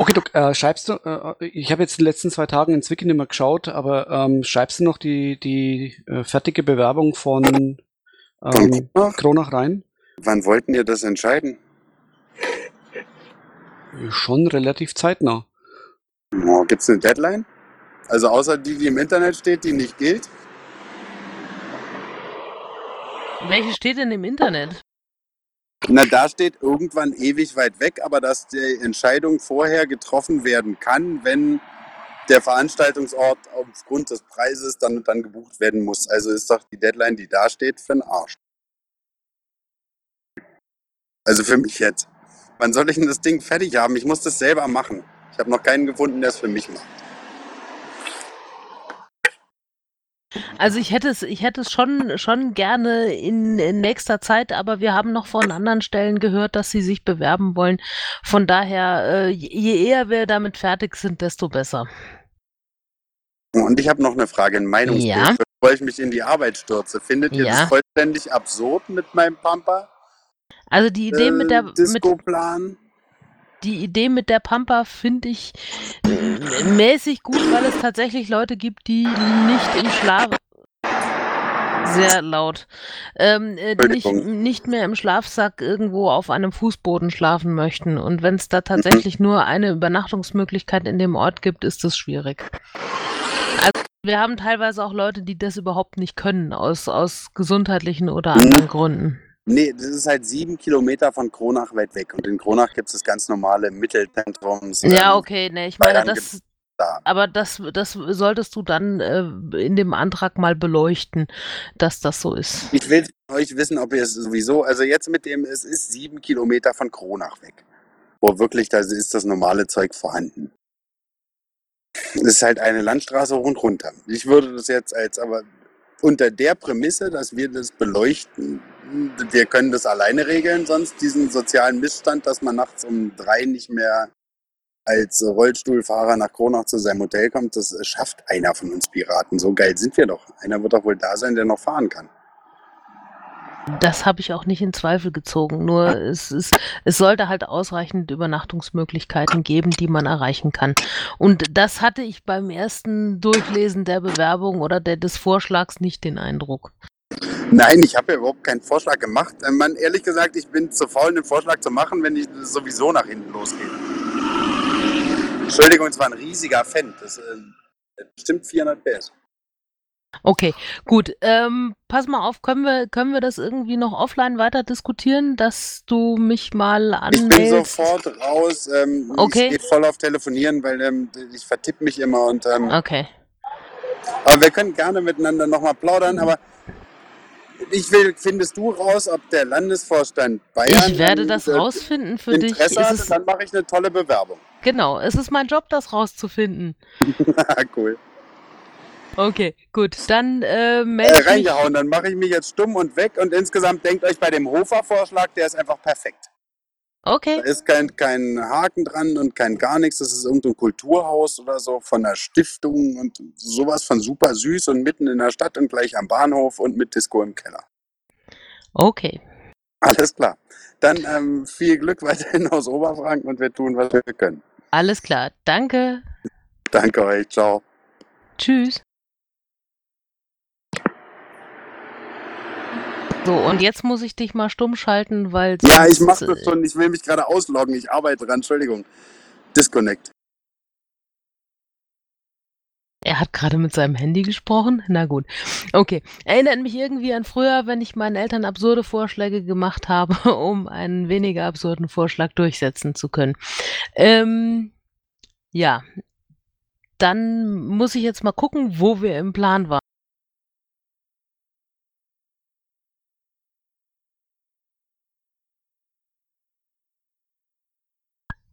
Okay, du äh, schreibst du, äh, ich habe jetzt in den letzten zwei Tagen in Zwickau nicht mehr geschaut, aber ähm, schreibst du noch die, die äh, fertige Bewerbung von ähm, Kronach? Kronach rein? Wann wollten ihr das entscheiden? Schon relativ zeitnah. Oh, Gibt es eine Deadline? Also außer die, die im Internet steht, die nicht gilt? Welche steht denn im Internet? Na, da steht irgendwann ewig weit weg, aber dass die Entscheidung vorher getroffen werden kann, wenn der Veranstaltungsort aufgrund des Preises dann und dann gebucht werden muss. Also ist doch die Deadline, die da steht, für den Arsch. Also für mich jetzt. Wann soll ich denn das Ding fertig haben? Ich muss das selber machen. Ich habe noch keinen gefunden, der es für mich macht. Also ich hätte es, ich hätte es schon, schon gerne in, in nächster Zeit, aber wir haben noch von anderen Stellen gehört, dass sie sich bewerben wollen. Von daher, äh, je eher wir damit fertig sind, desto besser. Und ich habe noch eine Frage, ein Meinungsbild, Ja. bevor ich mich in die Arbeit stürze. Findet ihr Ja. das vollständig absurd mit meinem Pampa? Also die Idee mit der Disco-Plan? die Idee mit der Pampa finde ich äh, mäßig gut, weil es tatsächlich Leute gibt, die nicht im Schlaf sehr laut, ähm, äh, die nicht, nicht mehr im Schlafsack irgendwo auf einem Fußboden schlafen möchten. Und wenn es da tatsächlich nur eine Übernachtungsmöglichkeit in dem Ort gibt, ist das schwierig. Also wir haben teilweise auch Leute, die das überhaupt nicht können, aus, aus gesundheitlichen oder Mhm. anderen Gründen. Nee, das ist halt sieben Kilometer von Kronach weit weg. Und in Kronach gibt es das ganz normale Mittelzentrums. Ja, okay, ne, ich meine, das, da. aber das, das solltest du dann äh, in dem Antrag mal beleuchten, dass das so ist. Ich will von euch wissen, ob ihr es sowieso, also jetzt mit dem, es ist sieben Kilometer von Kronach weg. Wo wirklich, da ist das normale Zeug vorhanden. Es ist halt eine Landstraße hoch und runter. Ich würde das jetzt als, aber unter der Prämisse, dass wir das beleuchten, wir können das alleine regeln, sonst diesen sozialen Missstand, dass man nachts um drei nicht mehr als Rollstuhlfahrer nach Kronach zu seinem Hotel kommt, das schafft einer von uns Piraten. So geil sind wir doch. Einer wird doch wohl da sein, der noch fahren kann. Das habe ich auch nicht in Zweifel gezogen. Nur es, ist, es sollte halt ausreichend Übernachtungsmöglichkeiten geben, die man erreichen kann. Und das hatte ich beim ersten Durchlesen der Bewerbung oder der, des Vorschlags nicht den Eindruck. Nein, ich habe ja überhaupt keinen Vorschlag gemacht. Äh, Man, ehrlich gesagt, ich bin zu faul, einen Vorschlag zu machen, wenn ich sowieso nach hinten losgehe. Entschuldigung, es war ein riesiger Fan. Das äh, bestimmt 400 PS. Okay, gut. Ähm, pass mal auf, können wir, können wir das irgendwie noch offline weiter diskutieren, dass du mich mal Ich bin anmeldest? sofort raus. Ähm, Okay. Ich gehe voll auf Telefonieren, weil ähm, ich vertippe mich immer. Und, ähm, Okay. aber wir können gerne miteinander nochmal plaudern. Aber ich will, findest du raus, ob der Landesvorstand Bayern Ich werde das äh, rausfinden für dich. Interesse Es hat, ist, dann mache ich eine tolle Bewerbung. Genau, es ist mein Job, das rauszufinden. [laughs] cool. Okay, gut. Dann äh, Äh, melde ich mich. reingehauen, dann mache ich mich jetzt stumm und weg. Und insgesamt denkt euch bei dem Hofer-Vorschlag, der ist einfach perfekt. Da Okay, ist kein, kein Haken dran und kein gar nichts. Das ist irgendein Kulturhaus oder so von der Stiftung und sowas von super süß und mitten in der Stadt und gleich am Bahnhof und mit Disco im Keller. okay. Alles klar. Dann ähm, viel Glück weiterhin aus Oberfranken und wir tun, was wir können. Alles klar. Danke. Danke euch. Ciao. Tschüss. So, und jetzt muss ich dich mal stumm schalten, weil Ja, ich mache das schon. Ich will mich gerade ausloggen. Ich arbeite dran. Entschuldigung. Disconnect. Er hat gerade mit seinem Handy gesprochen? Na gut. Okay. Erinnert mich irgendwie an früher, wenn ich meinen Eltern absurde Vorschläge gemacht habe, [laughs] um einen weniger absurden Vorschlag durchsetzen zu können. Ähm, ja. Dann muss ich jetzt mal gucken, wo wir im Plan waren.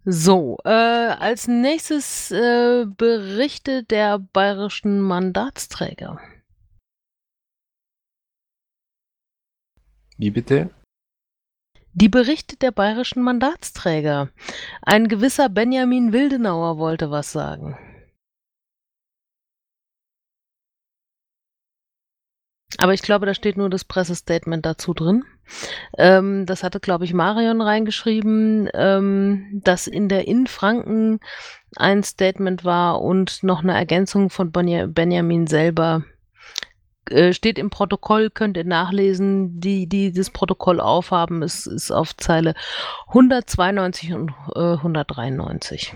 So, äh, als nächstes äh, Berichte der bayerischen Mandatsträger. Wie bitte? Die Berichte der bayerischen Mandatsträger. Ein gewisser Benjamin Wildenauer wollte was sagen. Aber ich glaube, da steht nur das Pressestatement dazu drin. Ähm, das hatte, glaube ich, Marion reingeschrieben, ähm, dass in der Innenfranken ein Statement war und noch eine Ergänzung von Benja Benjamin selber. Äh, steht im Protokoll, könnt ihr nachlesen. Die, die das Protokoll aufhaben, ist, ist auf Zeile 192 und äh, 193.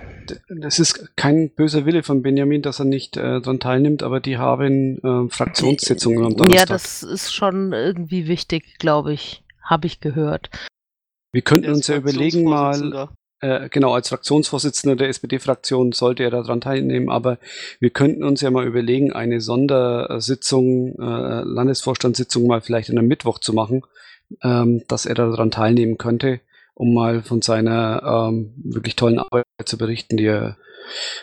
Das ist kein böser Wille von Benjamin, dass er nicht äh, daran teilnimmt, aber die haben äh, Fraktionssitzungen am Ja, Donnerstag. das ist schon irgendwie wichtig, glaube ich. Habe ich gehört. Wir könnten uns ja überlegen mal. Äh, genau, als Fraktionsvorsitzender der SPD-Fraktion sollte er daran teilnehmen, aber wir könnten uns ja mal überlegen, eine Sondersitzung, äh, Landesvorstandssitzung mal vielleicht an einem Mittwoch zu machen, ähm, dass er daran teilnehmen könnte, um mal von seiner ähm, wirklich tollen Arbeit zu berichten, die er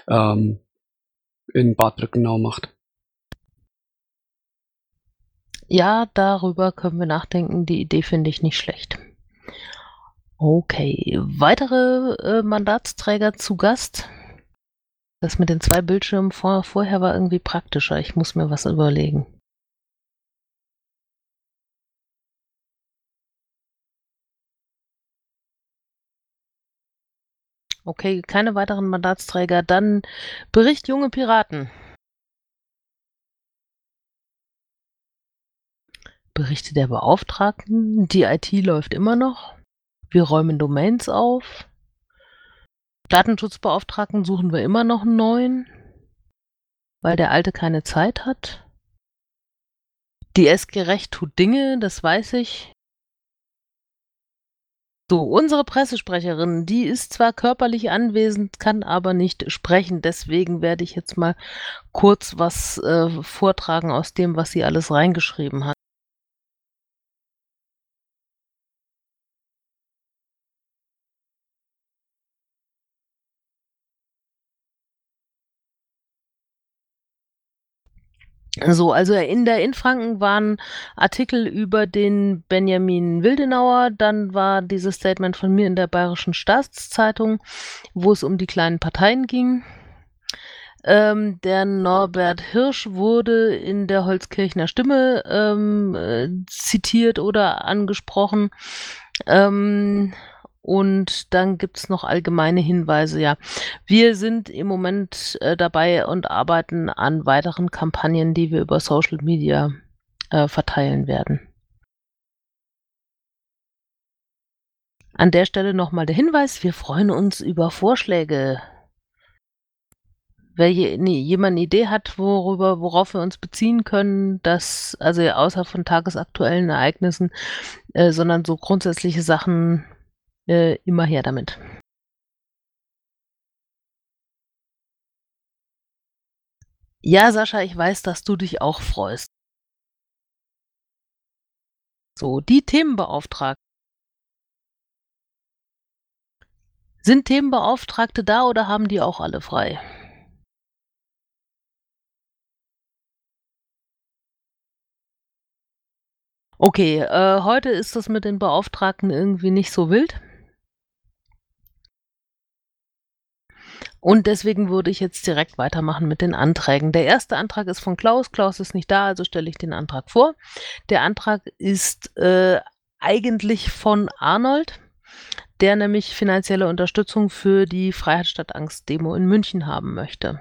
ähm, in Bad Brückenau macht. Ja, darüber können wir nachdenken. Die Idee finde ich nicht schlecht. Okay, weitere äh, Mandatsträger zu Gast. Das mit den zwei Bildschirmen vor, vorher war irgendwie praktischer. Ich muss mir was überlegen. Okay, keine weiteren Mandatsträger. Dann Bericht Junge Piraten. Berichte der Beauftragten. Die IT läuft immer noch. Wir räumen Domains auf. Datenschutzbeauftragten suchen wir immer noch einen neuen, weil der alte keine Zeit hat. Die SG Recht tut Dinge, das weiß ich. So, unsere Pressesprecherin, die ist zwar körperlich anwesend, kann aber nicht sprechen. Deswegen werde ich jetzt mal kurz was äh, vortragen aus dem, was sie alles reingeschrieben hat. So, also in der Infranken waren Artikel über den Benjamin Wildenauer, dann war dieses Statement von mir in der Bayerischen Staatszeitung, wo es um die kleinen Parteien ging. Ähm, der Norbert Hirsch wurde in der Holzkirchner Stimme ähm, äh, zitiert oder angesprochen. Ähm, und dann gibt's noch allgemeine Hinweise, ja. Wir sind im Moment äh, dabei und arbeiten an weiteren Kampagnen, die wir über Social Media äh, verteilen werden. An der Stelle nochmal der Hinweis, wir freuen uns über Vorschläge. wer je, nee, jemand eine Idee hat, worüber, worauf wir uns beziehen können, dass, also außer von tagesaktuellen Ereignissen, äh, sondern so grundsätzliche Sachen, äh, immer her damit. Ja, Sascha, ich weiß, dass du dich auch freust. So, die Themenbeauftragten. Sind Themenbeauftragte da oder haben die auch alle frei? Okay, äh, heute ist das mit den Beauftragten irgendwie nicht so wild. Und deswegen würde ich jetzt direkt weitermachen mit den Anträgen. Der erste Antrag ist von Klaus. Klaus ist nicht da, also stelle ich den Antrag vor. Der Antrag ist äh, eigentlich von Arnold, der nämlich finanzielle Unterstützung für die Freiheit statt Angst Demo in München haben möchte.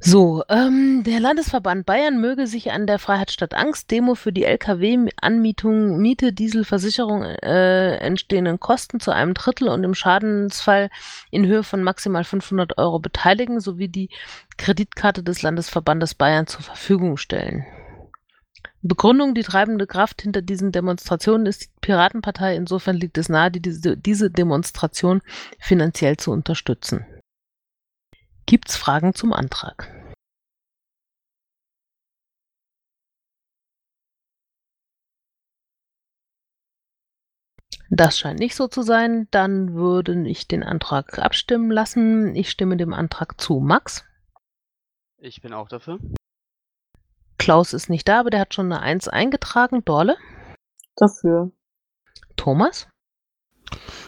So, ähm, der Landesverband Bayern möge sich an der Freiheit statt Angst Demo für die Lkw-Anmietung, Miete, Dieselversicherung äh, entstehenden Kosten zu einem Drittel und im Schadensfall in Höhe von maximal 500 Euro beteiligen sowie die Kreditkarte des Landesverbandes Bayern zur Verfügung stellen. Begründung, die treibende Kraft hinter diesen Demonstrationen ist die Piratenpartei. Insofern liegt es nahe, diese, diese Demonstration finanziell zu unterstützen. Gibt's Fragen zum Antrag? Das scheint nicht so zu sein. Dann würde ich den Antrag abstimmen lassen. Ich stimme dem Antrag zu. Max? Ich bin auch dafür. Klaus ist nicht da, aber der hat schon eine Eins eingetragen. Dorle? Dafür. Thomas?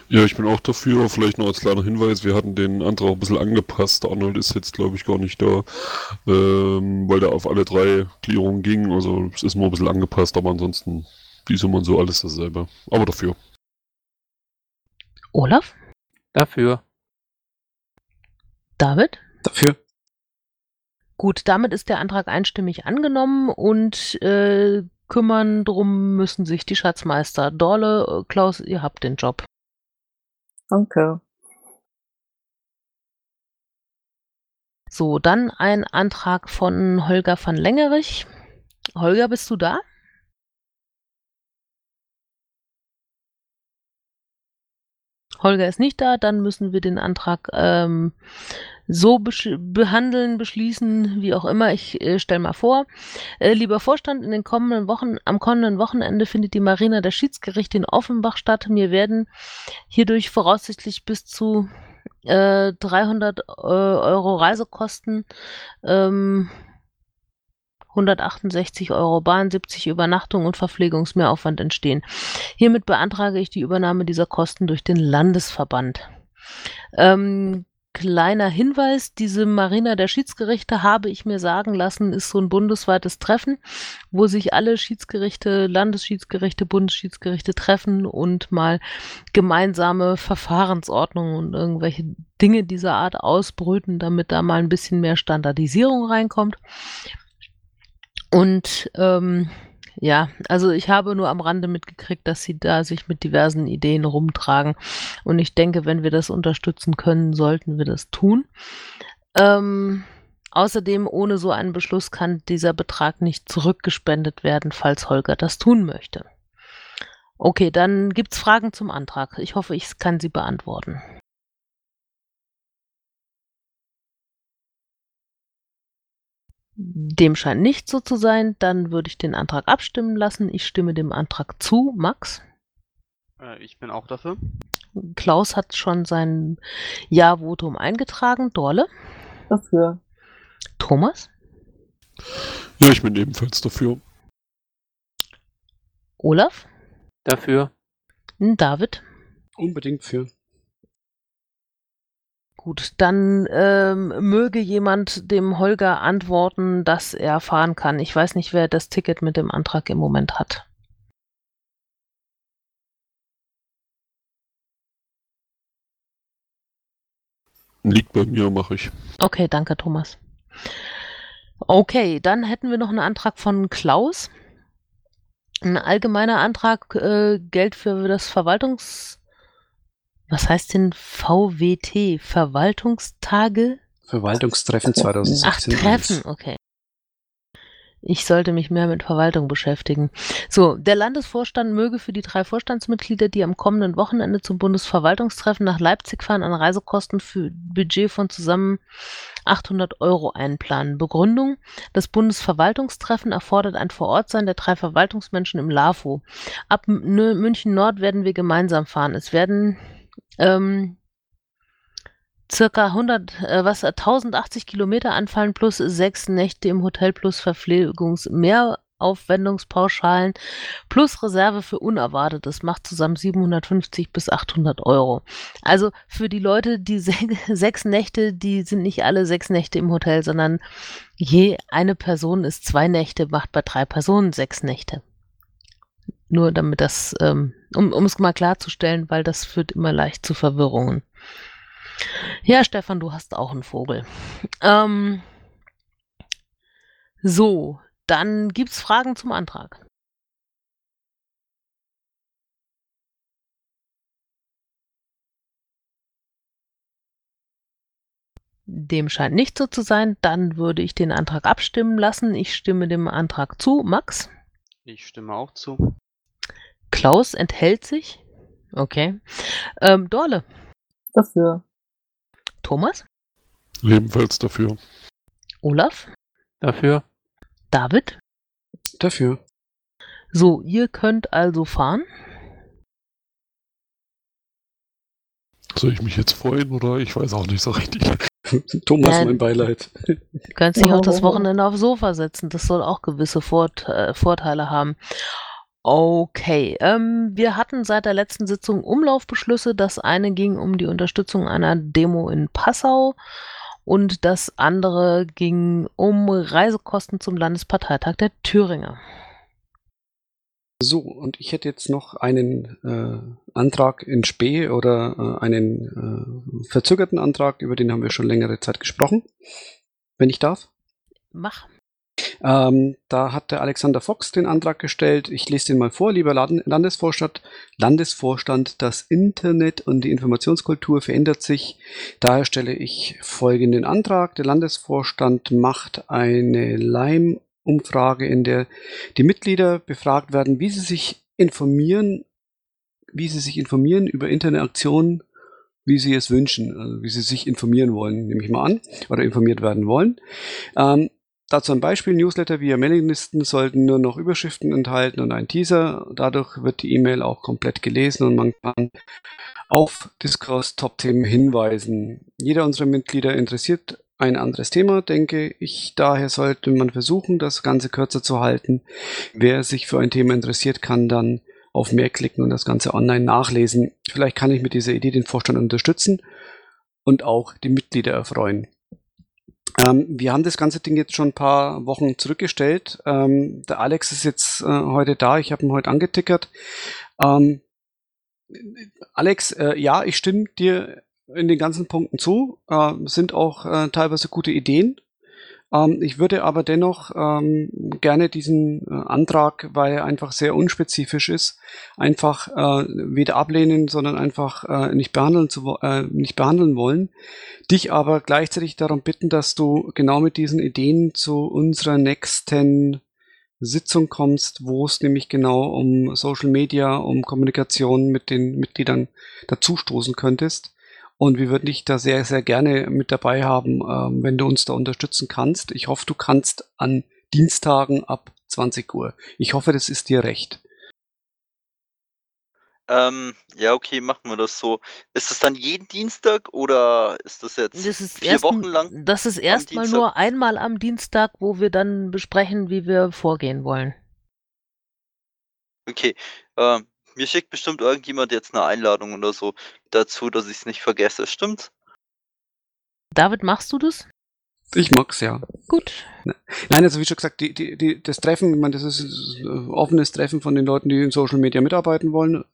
Ja, ich bin auch dafür. Vielleicht noch als kleiner Hinweis, wir hatten den Antrag ein bisschen angepasst. Arnold ist jetzt, glaube ich, gar nicht da, ähm, weil der auf alle drei Klärungen ging. Also es ist nur ein bisschen angepasst, aber ansonsten, wie ist immer so alles dasselbe. Aber dafür. Olaf? Dafür. David? Dafür. Gut, damit ist der Antrag einstimmig angenommen und äh, kümmern drum müssen sich die Schatzmeister. Dorle, Klaus, ihr habt den Job. Danke. So, dann ein Antrag von Holger van Lengerich. Holger, bist du da? Holger ist nicht da, dann müssen wir den Antrag ähm, so besch behandeln, beschließen, wie auch immer. Ich äh, stelle mal vor. Äh, lieber Vorstand, in den kommenden Wochen, am kommenden Wochenende findet die Marina der Schiedsgerichte in Offenbach statt. Mir werden hierdurch voraussichtlich bis zu äh, 300 äh, Euro Reisekosten ähm, 168 Euro Bahn, 70 Übernachtung und Verpflegungsmehraufwand entstehen. Hiermit beantrage ich die Übernahme dieser Kosten durch den Landesverband. Ähm, kleiner Hinweis, diese Marina der Schiedsgerichte, habe ich mir sagen lassen, ist so ein bundesweites Treffen, wo sich alle Schiedsgerichte, Landesschiedsgerichte, Bundesschiedsgerichte treffen und mal gemeinsame Verfahrensordnungen und irgendwelche Dinge dieser Art ausbrüten, damit da mal ein bisschen mehr Standardisierung reinkommt. Und ähm, ja, also ich habe nur am Rande mitgekriegt, dass sie da sich mit diversen Ideen rumtragen. Und ich denke, wenn wir das unterstützen können, sollten wir das tun. Ähm, außerdem, ohne so einen Beschluss kann dieser Betrag nicht zurückgespendet werden, falls Holger das tun möchte. Okay, dann gibt es Fragen zum Antrag. Ich hoffe, ich kann sie beantworten. Dem scheint nicht so zu sein. Dann würde ich den Antrag abstimmen lassen. Ich stimme dem Antrag zu. Max? Äh, ich bin auch dafür. Klaus hat schon sein Ja-Votum eingetragen. Dorle? Dafür. Thomas? Ja, ich bin ebenfalls dafür. Olaf? Dafür. David? Unbedingt für. Gut, dann ähm, möge jemand dem Holger antworten, dass er fahren kann. Ich weiß nicht, wer das Ticket mit dem Antrag im Moment hat. Liegt bei mir, mache ich. Okay, danke, Thomas. Okay, dann hätten wir noch einen Antrag von Klaus. Ein allgemeiner Antrag, äh, Geld für das Verwaltungs Was heißt denn VWT? Verwaltungstage? Verwaltungstreffen Treffen. 2016. Ach, Treffen, okay. Ich sollte mich mehr mit Verwaltung beschäftigen. So, der Landesvorstand möge für die drei Vorstandsmitglieder, die am kommenden Wochenende zum Bundesverwaltungstreffen nach Leipzig fahren, ein Reisekosten für Budget von zusammen 800 Euro einplanen. Begründung: Das Bundesverwaltungstreffen erfordert ein Vorortsein der drei Verwaltungsmenschen im LAFO. Ab München Nord werden wir gemeinsam fahren. Es werden ähm, circa 100, äh, was, 1080 Kilometer anfallen plus sechs Nächte im Hotel plus Verpflegungsmehraufwendungspauschalen plus Reserve für Unerwartetes macht zusammen 750 bis 800 Euro. Also für die Leute, die [laughs] se sechs Nächte, die sind nicht alle sechs Nächte im Hotel, sondern je eine Person ist zwei Nächte, macht bei drei Personen sechs Nächte. Nur damit das, ähm, um, um es mal klarzustellen, weil das führt immer leicht zu Verwirrungen. Ja, Stefan, du hast auch einen Vogel. Ähm, so, dann gibt's Fragen zum Antrag. Dem scheint nicht so zu sein. Dann würde ich den Antrag abstimmen lassen. Ich stimme dem Antrag zu. Max? Ich stimme auch zu. Klaus enthält sich. Okay. Ähm, Dorle? Dafür. Thomas? Ebenfalls dafür. Olaf? Dafür? David? Dafür. So, ihr könnt also fahren. Soll ich mich jetzt freuen oder ich weiß auch nicht so richtig. [laughs] Thomas, Ja. mein Beileid. Du kannst dich auch das. Wochenende aufs Sofa setzen. Das soll auch gewisse äh, Vorteile haben. Okay, ähm, wir hatten seit der letzten Sitzung Umlaufbeschlüsse. Das eine ging um die Unterstützung einer Demo in Passau und das andere ging um Reisekosten zum Landesparteitag der Thüringer. So, und ich hätte jetzt noch einen äh, Antrag in Spee oder äh, einen äh, verzögerten Antrag, über den haben wir schon längere Zeit gesprochen. Wenn ich darf. Mach. Ähm, da hat der Alexander Fox den Antrag gestellt. Ich lese den mal vor. Lieber Landesvorstand, Landesvorstand, das Internet und die Informationskultur verändert sich. Daher stelle ich folgenden Antrag. Der Landesvorstand macht eine Leim-Umfrage, in der die Mitglieder befragt werden, wie sie sich informieren, wie sie sich informieren über Internetaktionen, wie sie es wünschen, also wie sie sich informieren wollen, nehme ich mal an, oder informiert werden wollen. Ähm, Dazu ein Beispiel, Newsletter via Mailinglisten sollten nur noch Überschriften enthalten und ein Teaser. Dadurch wird die E-Mail auch komplett gelesen und man kann auf Discourse Top-Themen hinweisen. Jeder unserer Mitglieder interessiert ein anderes Thema, denke ich. Daher sollte man versuchen, das Ganze kürzer zu halten. Wer sich für ein Thema interessiert, kann dann auf mehr klicken und das Ganze online nachlesen. Vielleicht kann ich mit dieser Idee den Vorstand unterstützen und auch die Mitglieder erfreuen. Ähm, wir haben das ganze Ding jetzt schon ein paar Wochen zurückgestellt. Ähm, der Alex ist jetzt äh, heute da. Ich habe ihn heute angetickert. Ähm, Alex, äh, ja, ich stimme dir in den ganzen Punkten zu. Äh, sind auch äh, teilweise gute Ideen. Ähm, ich würde aber dennoch ähm, gerne diesen äh, Antrag, weil er einfach sehr unspezifisch ist, einfach äh, weder ablehnen, sondern einfach äh, nicht behandeln zu äh, nicht behandeln wollen. Dich aber gleichzeitig darum bitten, dass du genau mit diesen Ideen zu unserer nächsten Sitzung kommst, wo es nämlich genau um Social Media, um Kommunikation mit den Mitgliedern dazustoßen könntest. Und wir würden dich da sehr, sehr gerne mit dabei haben, ähm, wenn du uns da unterstützen kannst. Ich hoffe, du kannst an Dienstagen ab 20 Uhr. Ich hoffe, das ist dir recht. Ähm, ja, okay, machen wir das so. Ist das dann jeden Dienstag oder ist das jetzt Das ist vier erst, Wochen lang? Das ist erstmal nur einmal am Dienstag, wo wir dann besprechen, wie wir vorgehen wollen. Okay. Ähm, mir schickt bestimmt irgendjemand jetzt eine Einladung oder so dazu, dass ich es nicht vergesse. Stimmt's? David, machst du das? Ich mag's ja. Gut. Nein, also wie schon gesagt, die, die, die, das Treffen, ich meine, das ist ein offenes Treffen von den Leuten, die in Social Media mitarbeiten wollen.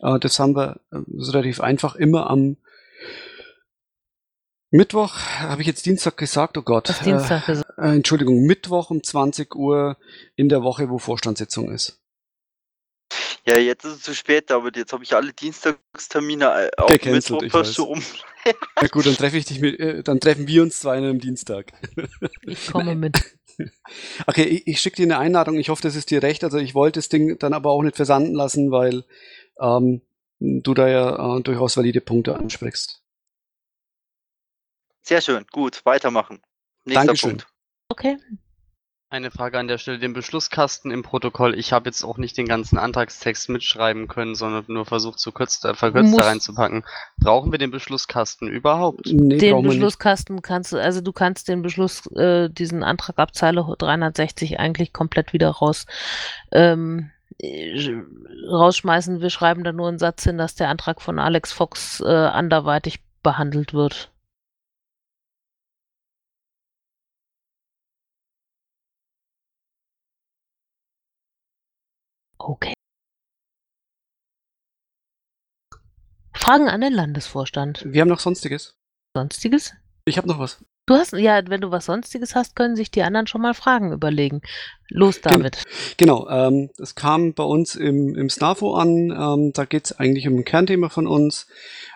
Äh, das haben wir äh, das relativ einfach immer am Mittwoch, habe ich jetzt Dienstag gesagt, oh Gott. Hast Dienstag äh, gesagt. äh, Entschuldigung, Mittwoch um 20 Uhr in der Woche, wo Vorstandssitzung ist. Ja, jetzt ist es zu spät, aber jetzt habe ich alle Dienstagstermine auf Mittwoch ich weiß. verschoben. Na [laughs] gut, dann treffe ich dich mit, äh, dann treffen wir uns zwei an einem Dienstag. Ich komme mit. [laughs] Okay, ich, ich schicke dir eine Einladung. Ich hoffe, das ist dir recht. Also ich wollte das Ding dann aber auch nicht versanden lassen, weil ähm, du da ja äh, durchaus valide Punkte ansprichst. Sehr schön, gut, weitermachen. Nächster Dankeschön. Punkt. Okay. Eine Frage an der Stelle, den Beschlusskasten im Protokoll. Ich habe jetzt auch nicht den ganzen Antragstext mitschreiben können, sondern nur versucht, zu kurz, äh, verkürzt da reinzupacken. Brauchen wir den Beschlusskasten überhaupt? Nee, den. Beschlusskasten kannst du, also du kannst den Beschluss, äh, diesen Antrag ab Zeile 360 eigentlich komplett wieder raus ähm, äh, rausschmeißen. Wir schreiben da nur einen Satz hin, dass der Antrag von Alex Fox äh, anderweitig behandelt wird. Okay. Fragen an den Landesvorstand. Wir haben noch Sonstiges. Sonstiges? Ich habe noch was. Du hast, ja, wenn du was Sonstiges hast, können sich die anderen schon mal Fragen überlegen. Los, David. Genau, ähm, das kam bei uns im, im SNAFO an. Ähm, da geht es eigentlich um ein Kernthema von uns.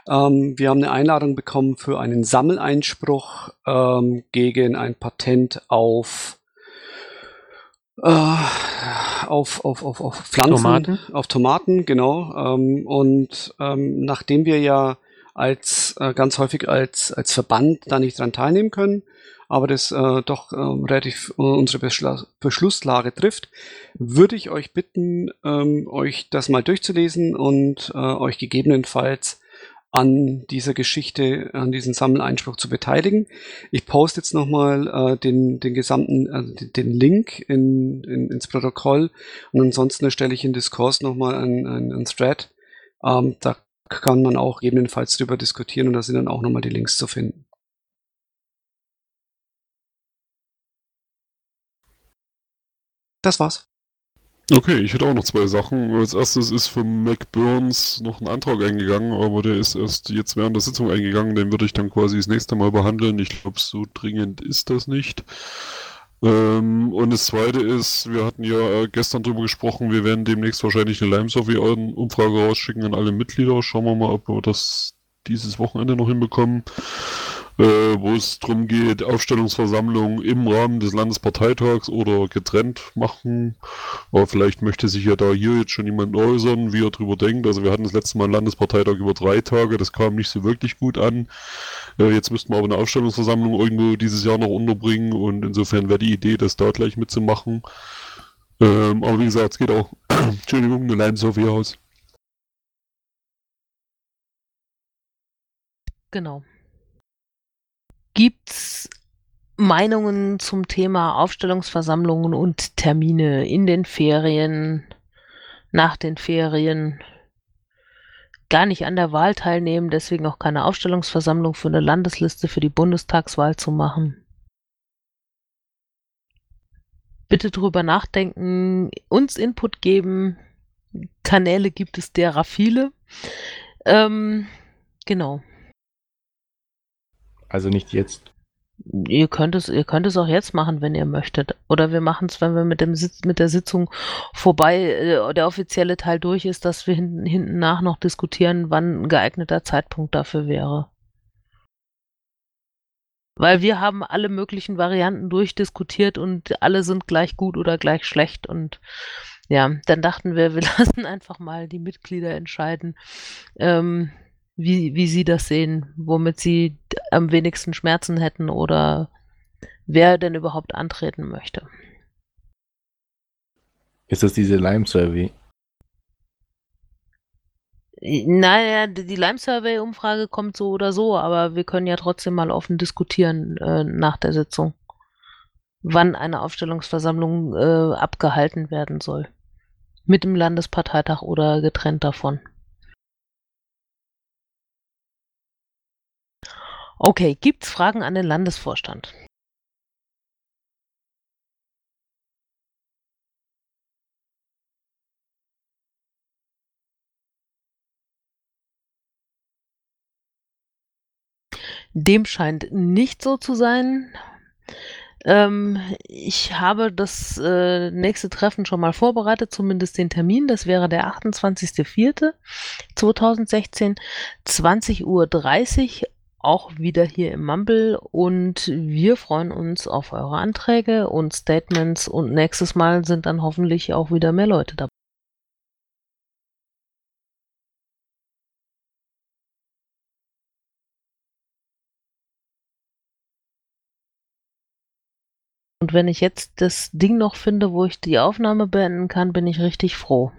Ähm, wir haben eine Einladung bekommen für einen Sammeleinspruch ähm, gegen ein Patent auf, auf, auf, auf, auf Pflanzen. Tomaten? Auf Tomaten, genau. Ähm, und ähm, nachdem wir ja als äh, ganz häufig als, als Verband da nicht dran teilnehmen können, aber das äh, doch ähm, relativ äh, unsere Beschla Beschlusslage trifft, würde ich euch bitten, ähm, euch das mal durchzulesen und äh, euch gegebenenfalls an dieser Geschichte, an diesem Sammeleinspruch zu beteiligen. Ich poste jetzt nochmal äh, den, den gesamten, also den- Link in, in, ins Protokoll und ansonsten erstelle ich in Diskurs nochmal einen, einen Thread. Ähm, da kann man auch gegebenenfalls drüber diskutieren und da sind dann auch nochmal die Links zu finden. Das war's. Okay, ich hätte auch noch zwei Sachen. Als erstes ist von Mac Burns noch ein Antrag eingegangen, aber der ist erst jetzt während der Sitzung eingegangen. Den würde ich dann quasi das nächste Mal behandeln. Ich glaube, so dringend ist das nicht. Ähm, und das zweite ist, wir hatten ja äh, gestern drüber gesprochen, wir werden demnächst wahrscheinlich eine Lime-Survey-Umfrage rausschicken an alle Mitglieder. Schauen wir mal, ob wir das dieses Wochenende noch hinbekommen, äh, wo es darum geht, Aufstellungsversammlung im Rahmen des Landesparteitags oder getrennt machen. Aber vielleicht möchte sich ja da hier jetzt schon jemand äußern, wie er drüber denkt. Also wir hatten das letzte Mal einen Landesparteitag über drei Tage, das kam nicht so wirklich gut an. Äh, jetzt müssten wir aber eine Aufstellungsversammlung irgendwo dieses Jahr noch unterbringen und insofern wäre die Idee, das da gleich mitzumachen. Ähm, aber wie gesagt, es geht auch, [clears throat] Entschuldigung, eine Lime-Sophie aus. Genau. Gibt's Meinungen zum Thema Aufstellungsversammlungen und Termine in den Ferien, nach den Ferien? Gar nicht an der Wahl teilnehmen, deswegen auch keine Aufstellungsversammlung für eine Landesliste für die Bundestagswahl zu machen. Bitte drüber nachdenken, uns Input geben. Kanäle gibt es derer viele. Ähm, genau. Also nicht jetzt. Ihr könnt es, ihr könnt es auch jetzt machen, wenn ihr möchtet. Oder wir machen es, wenn wir mit dem Sitz, mit der Sitzung vorbei, äh, der offizielle Teil durch ist, dass wir hinten, hinten nach noch diskutieren, wann ein geeigneter Zeitpunkt dafür wäre. Weil wir haben alle möglichen Varianten durchdiskutiert und alle sind gleich gut oder gleich schlecht. Und ja, dann dachten wir, [laughs] wir lassen einfach mal die Mitglieder entscheiden, ähm, wie, wie sie das sehen, womit sie am wenigsten Schmerzen hätten oder wer denn überhaupt antreten möchte. Ist das diese Lime-Survey? Naja, die die Lime-Survey-Umfrage kommt so oder so, aber wir können ja trotzdem mal offen diskutieren äh, nach der Sitzung, wann eine Aufstellungsversammlung äh, abgehalten werden soll. Mit dem Landesparteitag oder getrennt davon. Okay, gibt's Fragen an den Landesvorstand? Dem scheint nicht so zu sein. Ähm, ich habe das äh, nächste Treffen schon mal vorbereitet, zumindest den Termin. Das wäre der 28.04.2016, 20.30 Uhr, auch wieder hier im Mumble. Und wir freuen uns auf eure Anträge und Statements. Und nächstes Mal sind dann hoffentlich auch wieder mehr Leute dabei. Und wenn ich jetzt das Ding noch finde, wo ich die Aufnahme beenden kann, bin ich richtig froh.